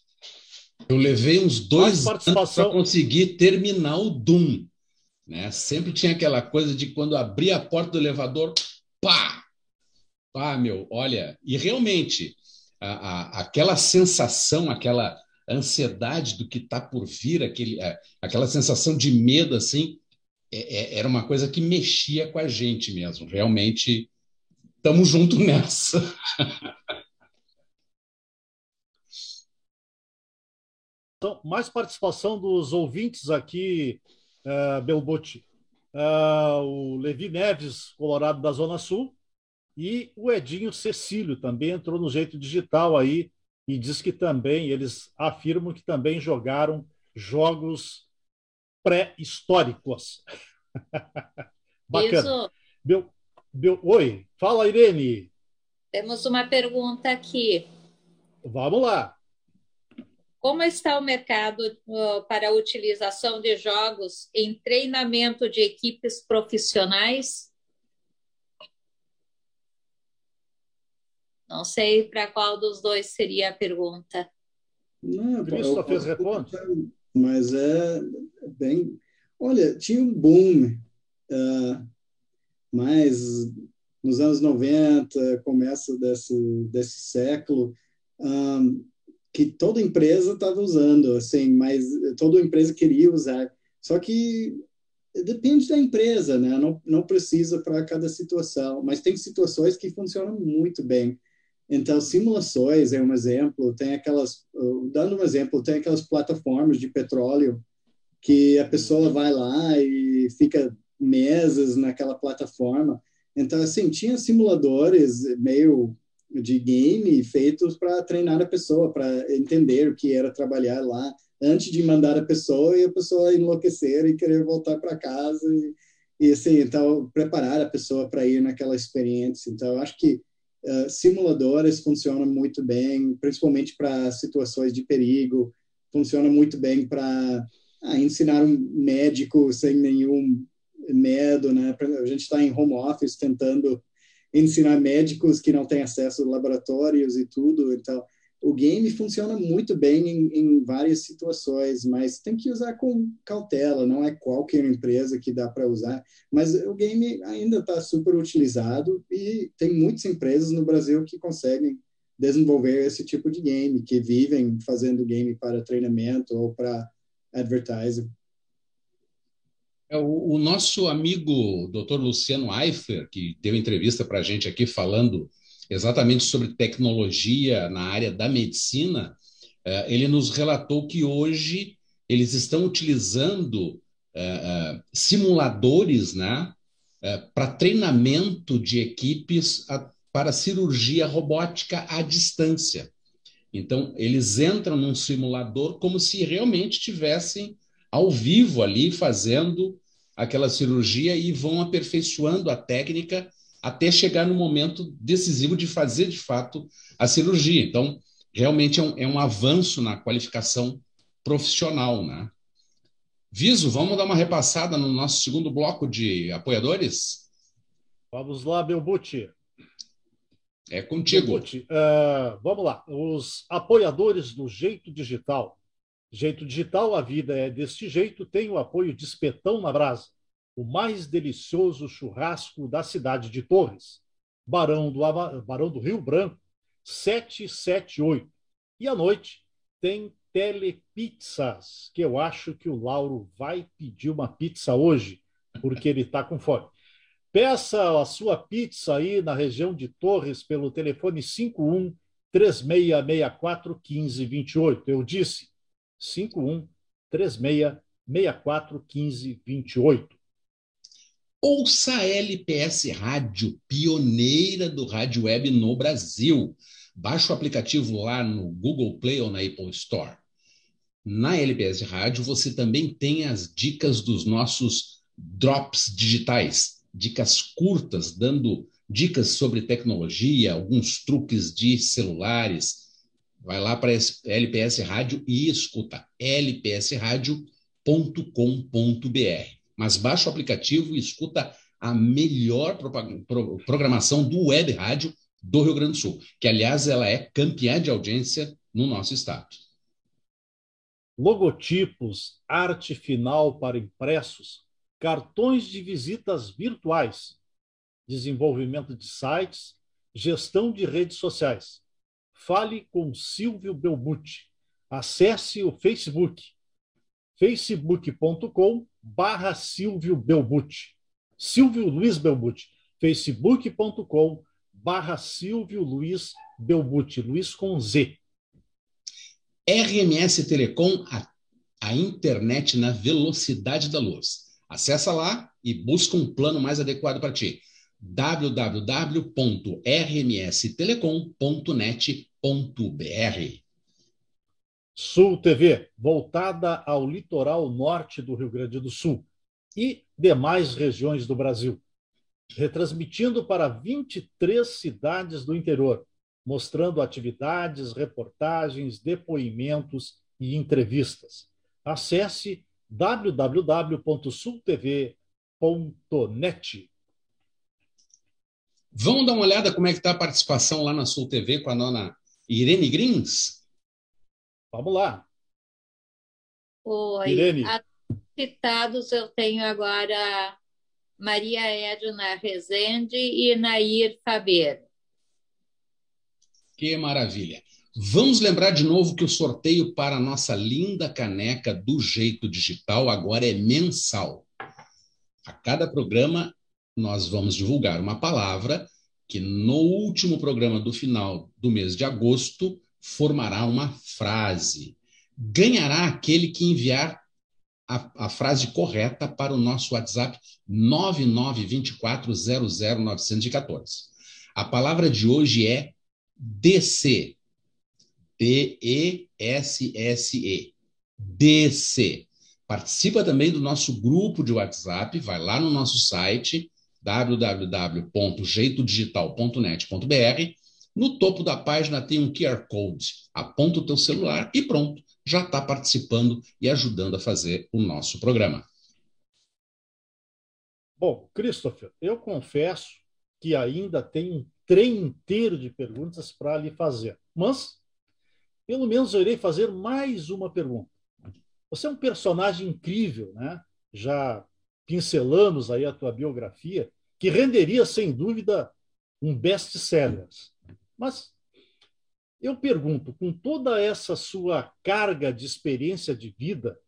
Eu levei uns dois anos para conseguir terminar o Doom. Né? Sempre tinha aquela coisa de quando abria a porta do elevador, pá! Ah, meu, olha, e realmente, a, a, aquela sensação, aquela ansiedade do que está por vir, aquele, a, aquela sensação de medo, assim, é, é, era uma coisa que mexia com a gente mesmo. Realmente, estamos juntos nessa. Então, mais participação dos ouvintes aqui, uh, Belbotti. Uh, o Levi Neves, Colorado da Zona Sul, e o Edinho Cecílio também entrou no jeito digital aí e diz que também eles afirmam que também jogaram jogos pré-históricos. Bacana. Isso. Meu, meu, oi, fala Irene. Temos uma pergunta aqui. Vamos lá. Como está o mercado uh, para a utilização de jogos em treinamento de equipes profissionais? Não sei para qual dos dois seria a pergunta. Não, Christopher responde. Mas é bem. Olha, tinha um boom, uh, mas nos anos 90, começo desse, desse século, um, que toda empresa estava usando, assim, mas toda empresa queria usar. Só que depende da empresa, né? Não, não precisa para cada situação, mas tem situações que funcionam muito bem. Então, simulações é um exemplo. Tem aquelas, dando um exemplo, tem aquelas plataformas de petróleo que a pessoa vai lá e fica meses naquela plataforma. Então, assim, tinha simuladores meio de game feitos para treinar a pessoa, para entender o que era trabalhar lá, antes de mandar a pessoa e a pessoa enlouquecer e querer voltar para casa. E, e, assim, então, preparar a pessoa para ir naquela experiência. Então, acho que uh, simuladores funcionam muito bem, principalmente para situações de perigo, funciona muito bem para ah, ensinar um médico sem nenhum medo, né? A gente está em home office tentando ensinar médicos que não têm acesso a laboratórios e tudo. Então, o game funciona muito bem em, em, várias situações, mas tem que usar com cautela, não é qualquer empresa que dá para usar. Mas o game ainda está super utilizado e tem muitas empresas no Brasil que conseguem desenvolver esse tipo de game, que vivem fazendo game para treinamento ou para advertising. É, o, o, nosso amigo Dr. Luciano Eifler, que deu entrevista para a gente aqui falando exatamente sobre tecnologia na área da medicina, é, ele nos relatou que hoje eles estão utilizando é, simuladores né, para treinamento de equipes para cirurgia robótica à distância. Então, eles entram num simulador como se realmente tivessem ao vivo ali fazendo aquela cirurgia e vão aperfeiçoando a técnica até chegar no momento decisivo de fazer de fato a cirurgia. Então, realmente é um, é um avanço na qualificação profissional, né? Viso, vamos dar uma repassada no nosso segundo bloco de apoiadores? Vamos lá, Belbuti. É contigo. Belbuti, uh, vamos lá. Os apoiadores do Jeito Digital Jeito Digital, a vida é deste jeito, tem o apoio de Espetão na Brasa, o mais delicioso churrasco da cidade de Torres, Barão do, Barão do Rio Branco, 778. E à noite tem Telepizzas, que eu acho que o Lauro vai pedir uma pizza hoje, porque ele está com fome. Peça a sua pizza aí na região de Torres pelo telefone 51 3664 1528. Eu disse 51 36 64 15 28. Ouça a LPS Rádio, pioneira do rádio web no Brasil. Baixe o aplicativo lá no Google Play ou na Apple Store. Na LPS Rádio você também tem as dicas dos nossos drops digitais, dicas curtas, dando dicas sobre tecnologia, alguns truques de celulares, Vai lá para LPS Rádio e escuta lpsradio.com.br. Mas baixa o aplicativo e escuta a melhor programação do web rádio do Rio Grande do Sul, que aliás ela é campeã de audiência no nosso estado. Logotipos, arte final para impressos, cartões de visitas virtuais, desenvolvimento de sites, gestão de redes sociais. Fale com Silvio Belbucci. Acesse o Facebook, facebook.com barra Silvio Belbucci. Silvio Luiz Belbucci. facebook.com barra Silvio Luiz Belbucci. Luiz com Z. RMS Telecom, a, a internet na velocidade da luz. Acesse lá e busca um plano mais adequado para ti www.rmstelecom.net Sul TV, voltada ao litoral norte do Rio Grande do Sul e demais regiões do Brasil, retransmitindo para 23 cidades do interior, mostrando atividades, reportagens, depoimentos e entrevistas. Acesse www.sultv.net. Vamos dar uma olhada como é que está a participação lá na Sul TV com a dona Irene Grins? Vamos lá. Oi. Irene. Citados eu tenho agora Maria Edna Rezende e Nair Faber. Que maravilha. Vamos lembrar de novo que o sorteio para a nossa linda caneca do jeito digital agora é mensal. A cada programa nós vamos divulgar uma palavra que no último programa do final do mês de agosto formará uma frase. Ganhará aquele que enviar a, a frase correta para o nosso WhatsApp 992400914. A palavra de hoje é DC. D-E-S-S-E. DC. Participa também do nosso grupo de WhatsApp, vai lá no nosso site www.jeitodigital.net.br. No topo da página tem um QR Code. Aponta o teu celular e pronto, já está participando e ajudando a fazer o nosso programa. Bom, Christopher, eu confesso que ainda tenho um trem inteiro de perguntas para lhe fazer, mas pelo menos eu irei fazer mais uma pergunta. Você é um personagem incrível, né? Já pincelamos aí a tua biografia, que renderia, sem dúvida, um best-seller. Mas eu pergunto, com toda essa sua carga de experiência de vida,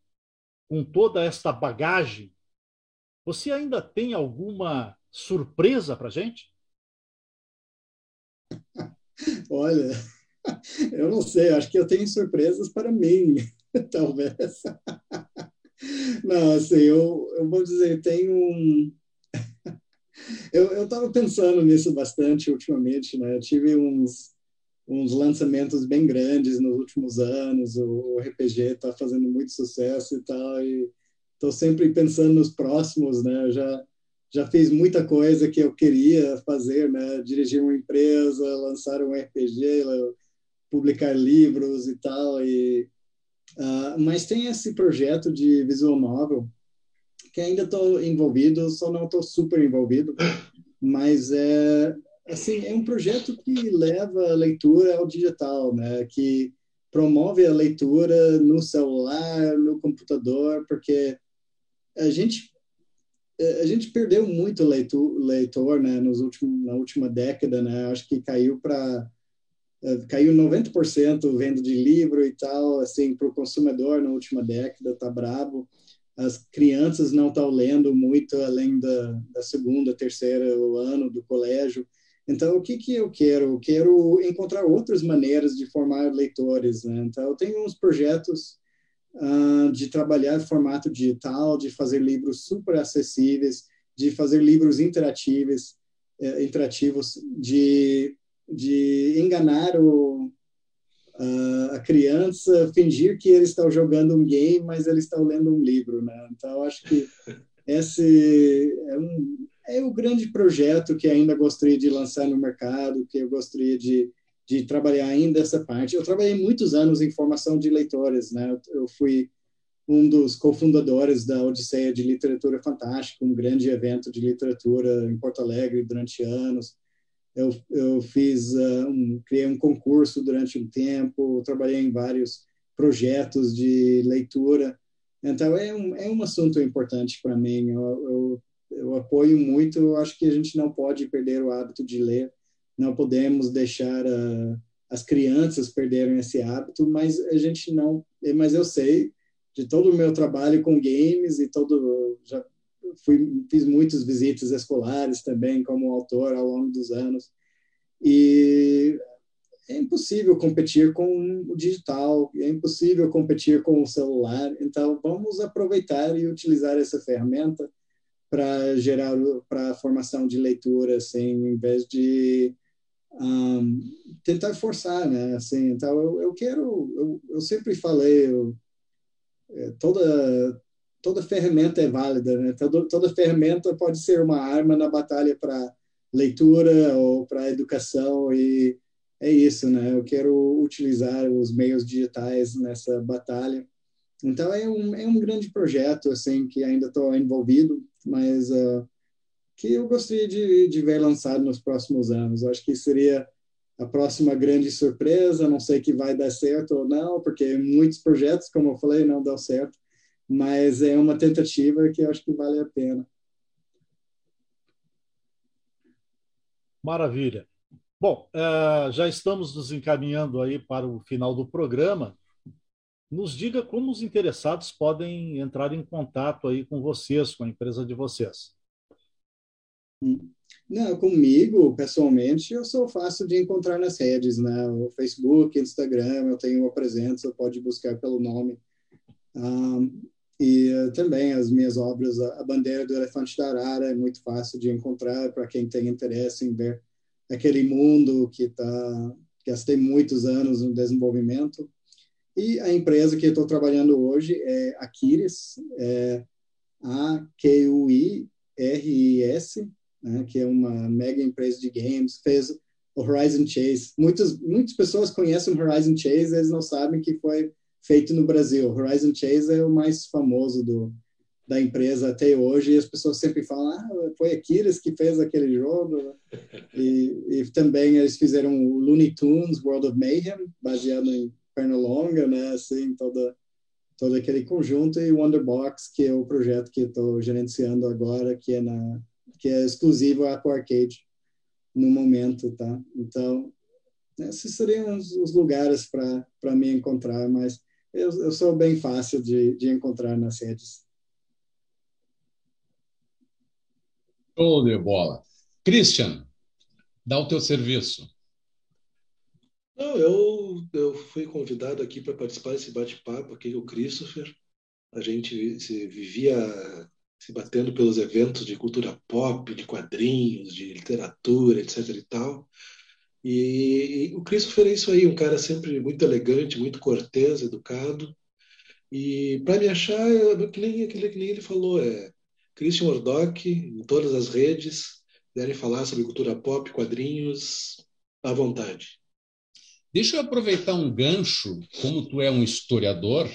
com toda esta bagagem, você ainda tem alguma surpresa para gente? Olha, Eu não sei, acho que eu tenho surpresas para mim, talvez. Não, assim, eu, eu vou dizer, tem um. Eu estava pensando nisso bastante ultimamente, né? Eu tive uns, uns lançamentos bem grandes nos últimos anos, o RPG está fazendo muito sucesso e tal, e estou sempre pensando nos próximos, né? Eu já, já fiz muita coisa que eu queria fazer, né? Dirigir uma empresa, lançar um RPG, publicar livros e tal. E, uh, mas tem esse projeto de visual novel que ainda estou envolvido, só não estou super envolvido, mas é assim é um projeto que leva a leitura ao digital, né? Que promove a leitura no celular, no computador, porque a gente a gente perdeu muito leitor, leitor né, nos últimos, na última década, né? Acho que caiu para é, caiu 90% venda de livro e tal, assim, para o consumidor na última década, tá brabo. As crianças não estão lendo muito além da, da segunda, terceira ano do colégio. Então, o que, que eu quero? Eu quero encontrar outras maneiras de formar leitores. Né? Então, eu tenho uns projetos uh, de trabalhar em formato digital, de fazer livros super acessíveis, de fazer livros interativos, uh, interativos de de enganar o, a, criança, fingir que ele está jogando um game, mas ele está lendo um livro, né? Então, acho que esse é, um, é o grande projeto que ainda gostaria de lançar no mercado, que eu gostaria de, de trabalhar ainda essa parte. Eu trabalhei muitos anos em formação de leitores, né? Eu fui um dos cofundadores da Odisseia de Literatura Fantástica, um grande evento de literatura em Porto Alegre durante anos eu, eu fiz uh, um, criei um concurso durante um tempo, trabalhei em vários projetos de leitura. Então é um, é um assunto importante para mim. Eu, eu, eu apoio muito. Eu acho que a gente não pode perder o hábito de ler. Não podemos deixar uh, as crianças perderem esse hábito, mas a gente não. Mas eu sei de todo o meu trabalho com games e todo já fui, fiz muitas visitas escolares também como autor ao longo dos anos. E é impossível competir com o digital, é impossível competir com o celular. Então, vamos aproveitar e utilizar essa ferramenta para gerar para formação de leitura, assim, em vez de um, tentar forçar, né? Assim, então eu, eu quero, eu, eu sempre falei, eu, é, toda toda ferramenta é válida, né? Toda, toda ferramenta pode ser uma arma na batalha para leitura ou para educação e é isso, né? Eu quero utilizar os meios digitais nessa batalha. Então é um é um grande projeto assim que ainda estou envolvido, mas uh, que eu gostaria de, de ver lançado nos próximos anos. Eu acho que seria a próxima grande surpresa. Não sei que vai dar certo ou não, porque muitos projetos, como eu falei, não dão certo, mas é uma tentativa que eu acho que vale a pena. Maravilha. Bom, uh, já estamos nos encaminhando aí para o final do programa. Nos diga como os interessados podem entrar em contato aí com vocês, com a empresa de vocês. Não, comigo, pessoalmente, eu sou fácil de encontrar nas redes, né? O Facebook, Instagram, eu tenho uma presença, pode buscar pelo nome. Um, e uh, também as minhas obras, a, a, Bandeira do Elefante da Arara é muito fácil de encontrar para quem tem interesse em ver aquele mundo que tá gastei muitos anos no desenvolvimento. E a empresa que estou trabalhando hoje é Aquiris, é A-Q-U-I-R-I-S, né, que é uma mega empresa de games, fez o Horizon Chase. Muitas, muitas pessoas conhecem o Horizon Chase, eles não sabem que foi feito no Brasil. Horizon Chase é o mais famoso do, da empresa até hoje, e as pessoas sempre falam, ah, foi a Kiris que fez aquele jogo. E, e também eles fizeram o Looney Tunes World of Mayhem, baseado em Pernalonga, né, assim, toda todo aquele conjunto, e Wonderbox, que é o projeto que estou gerenciando agora, que é na que é exclusivo à Arcade no momento, tá? Então, esses seriam os, os lugares para me encontrar, mas eu, eu sou bem fácil de, de encontrar nas redes. Show de bola. Christian, dá o teu serviço. Não, eu, eu fui convidado aqui para participar desse bate-papo aqui com o Christopher. A gente se vivia se batendo pelos eventos de cultura pop, de quadrinhos, de literatura, etc e tal. E, e o Christopher é isso aí, um cara sempre muito elegante, muito cortês, educado. E para me achar, que nem, que, nem ele falou, é Christian Ordock, em todas as redes, querem falar sobre cultura pop, quadrinhos, à vontade. Deixa eu aproveitar um gancho, como tu é um historiador,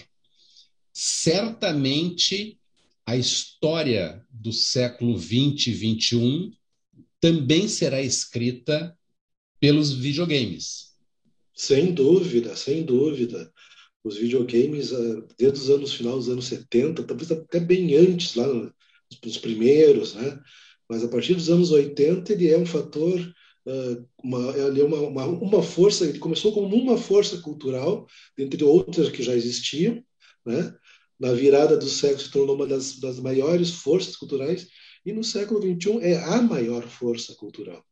certamente a história do século 20 e 21 também será escrita pelos videogames. Sem dúvida, sem dúvida. Os videogames, ah, desde os anos final dos anos 70, talvez até bem antes, lá nos primeiros, né? Mas a partir dos anos 80 ele é um fator, ah, uma, ele é uma, uma, uma força, ele começou como uma força cultural, dentre outras que já existiam, né? na virada do século se tornou uma das, das maiores forças culturais e no século XXI é a maior força cultural.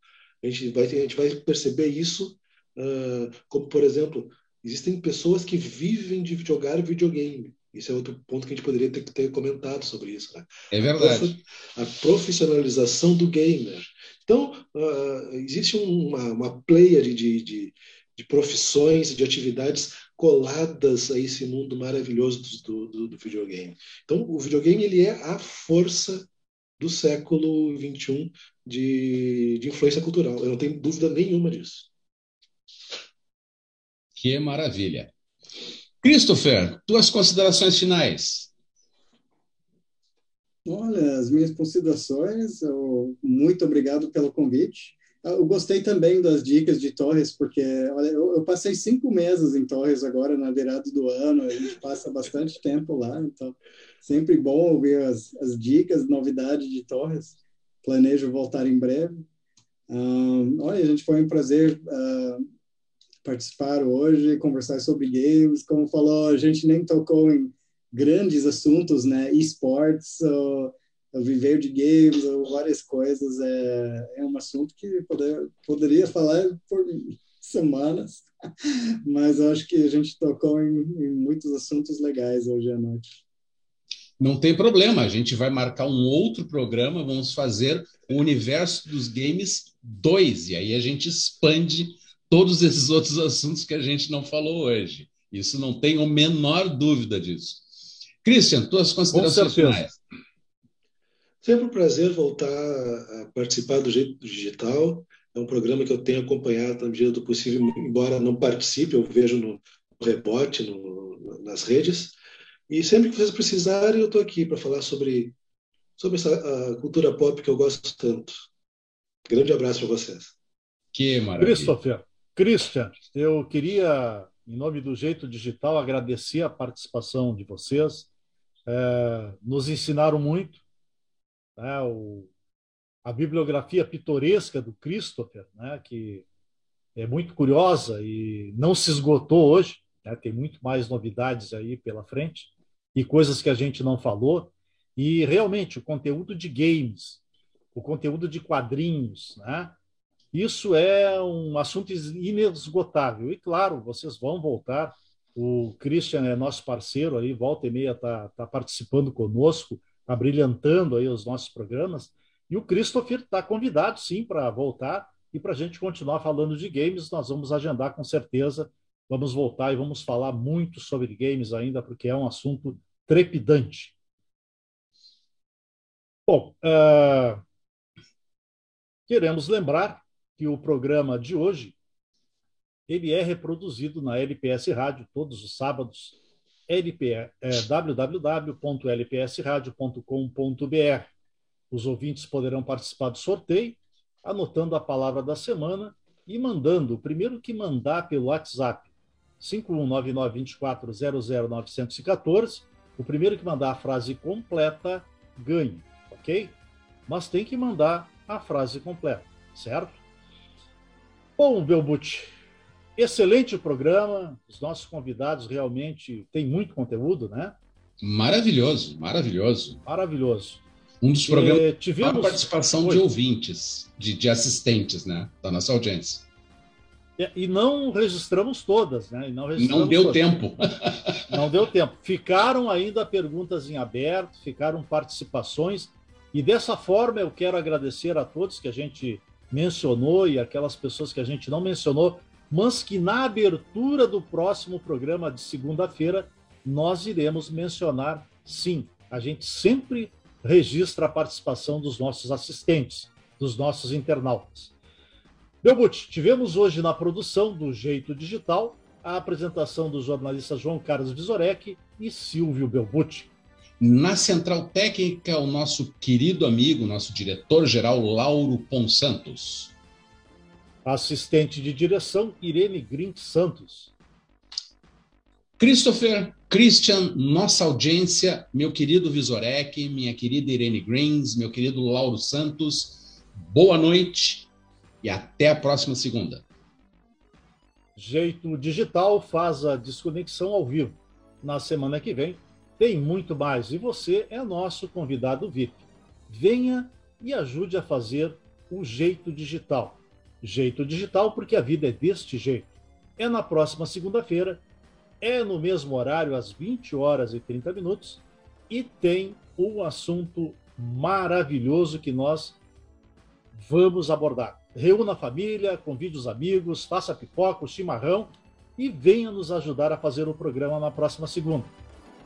A gente vai, a gente vai perceber isso, uh, como por exemplo, existem pessoas que vivem de jogar videogame. Isso é outro ponto que a gente poderia ter, ter comentado sobre isso. Né? É verdade. A profissionalização do gamer. Então, uh, existe uma, uma pleia de, de, de, de profissões, de atividades coladas a esse mundo maravilhoso do, do, do, videogame. Então, o videogame ele é a força do século XXI de, de influência cultural. Eu não tenho dúvida nenhuma disso. Que maravilha. Christopher, tuas considerações finais. Olha, as minhas considerações, eu, muito obrigado pelo convite. Eu gostei também das dicas de Torres, porque olha, eu, eu, passei cinco meses em Torres agora, na virada do ano, a gente passa bastante tempo lá, então sempre bom ouvir as, as dicas, novidades de Torres. Planejo voltar em breve. Olha, a gente foi um prazer uh, participar hoje, conversar sobre games. Como falou, a gente nem tocou em grandes assuntos, né? Esports, uh, viver de games ou várias coisas é, é um assunto que poder, poderia falar por semanas, mas acho que a gente tocou em, em muitos assuntos legais hoje à noite. Não tem problema, a gente vai marcar um outro programa, vamos fazer o universo dos games 2, e aí a gente expande todos esses outros assuntos que a gente não falou hoje. Isso não tem a menor dúvida disso. Christian, tuas considerações finais. Sempre um prazer voltar a participar do Jeito Digital. É um programa que eu tenho acompanhado na medida do possível, embora não participe, eu vejo no rebote, no, nas redes. E sempre que vocês precisarem, eu estou aqui para falar sobre, sobre essa cultura pop que eu gosto tanto. Grande abraço para vocês. Que maravilha. Christopher, Christian, eu queria, em nome do Jeito Digital, agradecer a participação de vocês. É, nos ensinaram muito. Né, o, a bibliografia pitoresca do Christopher, né, que é muito curiosa e não se esgotou hoje. Né, tem muito mais novidades aí pela frente e coisas que a gente não falou. E realmente o conteúdo de games, o conteúdo de quadrinhos, né? Isso é um assunto inesgotável. E claro, vocês vão voltar. O Christian é nosso parceiro aí, volta e meia está tá participando conosco, abrilhantando aí os nossos programas. E o Christopher está convidado, sim, para voltar e para a gente continuar falando de games. Nós vamos agendar com certeza. Vamos voltar e vamos falar muito sobre games ainda, porque é um assunto trepidante. Bom, uh, queremos lembrar que o programa de hoje ele é reproduzido na LPS Rádio todos os sábados, LP, é, www.lpsradio.com.br. Os ouvintes poderão participar do sorteio, anotando a palavra da semana e mandando, o primeiro que mandar pelo WhatsApp, 51992400914, o primeiro que mandar a frase completa ganha, ok? Mas tem que mandar a frase completa, certo? Bom, Belbuti, excelente programa. Os nossos convidados realmente têm muito conteúdo, né? Maravilhoso, maravilhoso. Maravilhoso. Um dos programas e, tivemos... participação Oi. de ouvintes, de, de assistentes, né? Da nossa audiência. E não registramos todas, né? não, registramos não, deu todas. tempo. Não deu tempo. Ficaram ainda perguntas em aberto, ficaram participações. E dessa forma eu quero agradecer a todos que a gente mencionou e aquelas pessoas que a gente não mencionou, mas que na abertura do próximo programa de segunda-feira nós iremos mencionar sim. A gente sempre registra a participação dos nossos assistentes, dos nossos internautas. Belbuti, tivemos hoje na produção do Jeito Digital a apresentação dos jornalistas João Carlos Visorek e Silvio Belbuti. Na central técnica, o nosso querido amigo, nosso diretor-geral Lauro Ponsantos. Assistente de direção, Irene Grink Santos. Christopher, Christian, nossa audiência, meu querido Visorek, minha querida Irene Greens, meu querido Lauro Santos, boa noite e até a próxima segunda. Jeito Digital faz a desconexão ao vivo. Na semana que vem tem muito mais e você é nosso convidado VIP. Venha e ajude a fazer o Jeito Digital. Jeito Digital porque a vida é deste jeito. É na próxima segunda-feira, é no mesmo horário, às 20 horas e 30 minutos, e tem um assunto maravilhoso que nós vamos abordar. Reúna a família, convide os amigos, faça pipoca, o chimarrão e venha nos ajudar a fazer o programa na próxima segunda.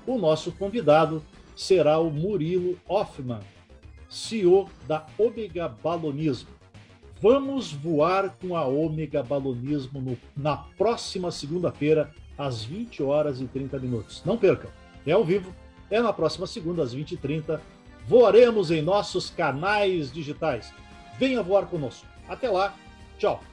O nosso convidado será o Murilo Hoffman, CEO da Omega Balonismo. Vamos voar com a Omega Balonismo no, na próxima segunda-feira, às 20 horas e 30 minutos. Não percam, é ao vivo, é na próxima segunda, às 20 e 30. Voaremos em nossos canais digitais. Venha voar conosco. Até lá, tchau.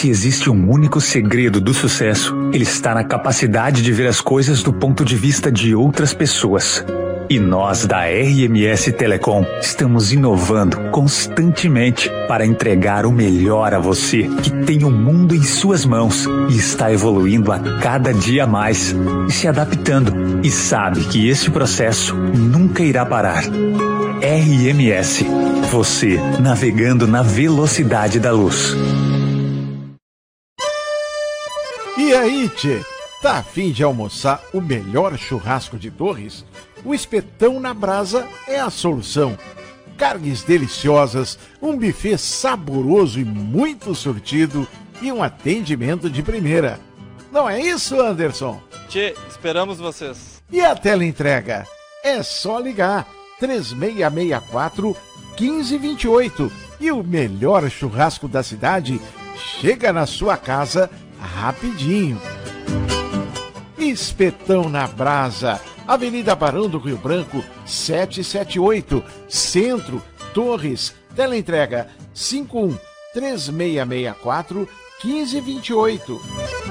Se existe um único segredo do sucesso, ele está na capacidade de ver as coisas do ponto de vista de outras pessoas. E nós da RMS Telecom estamos inovando constantemente para entregar o melhor a você que tem o mundo em suas mãos e está evoluindo a cada dia mais e se adaptando e sabe que este processo nunca irá parar. RMS, você navegando na velocidade da luz. E aí, tchê? Tá afim de almoçar o melhor churrasco de Torres? O espetão na brasa é a solução. Carnes deliciosas, um buffet saboroso e muito surtido e um atendimento de primeira. Não é isso, Anderson? Tchê, esperamos vocês. E a tela entrega? É só ligar 3664 1528 e o melhor churrasco da cidade chega na sua casa rapidinho. Espetão na Brasa, Avenida Barão do Rio Branco, 778, Centro, Torres, teleentrega 51 3664 1528.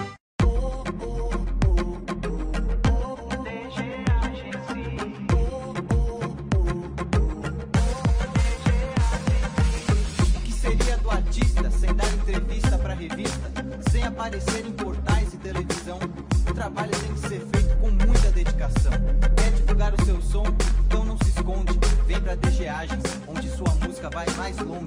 Trabalho tem que ser feito com muita dedicação. Quer divulgar o seu som? Então não se esconde. Vem pra DGagens, onde sua música vai mais longe.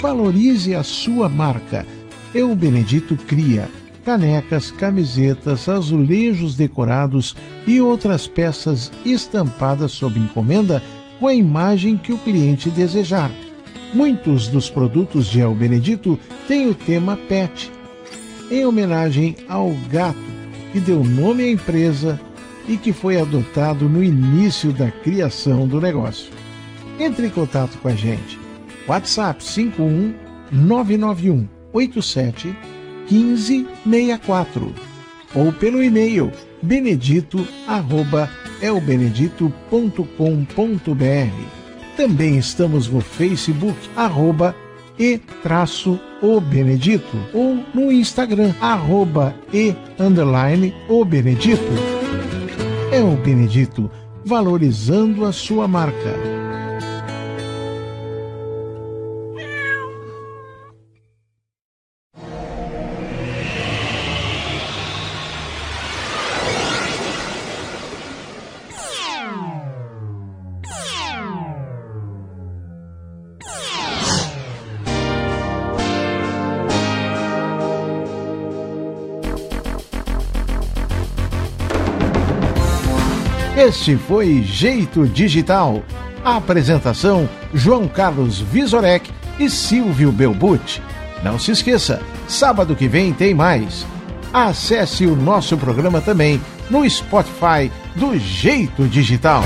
Valorize a sua marca. Eu Benedito cria canecas, camisetas, azulejos decorados e outras peças estampadas sob encomenda com a imagem que o cliente desejar. Muitos dos produtos de El Benedito têm o tema pet, em homenagem ao gato que deu nome à empresa e que foi adotado no início da criação do negócio. Entre em contato com a gente. WhatsApp 51 991 87 1564 ou pelo e-mail benedito@elbenedito.com.br. Também estamos no Facebook arroba e traço o Benedito ou no Instagram arroba e underline o Benedito. É o Benedito valorizando a sua marca. Este foi Jeito Digital. Apresentação: João Carlos Visorek e Silvio Belbucci. Não se esqueça, sábado que vem tem mais. Acesse o nosso programa também no Spotify do Jeito Digital.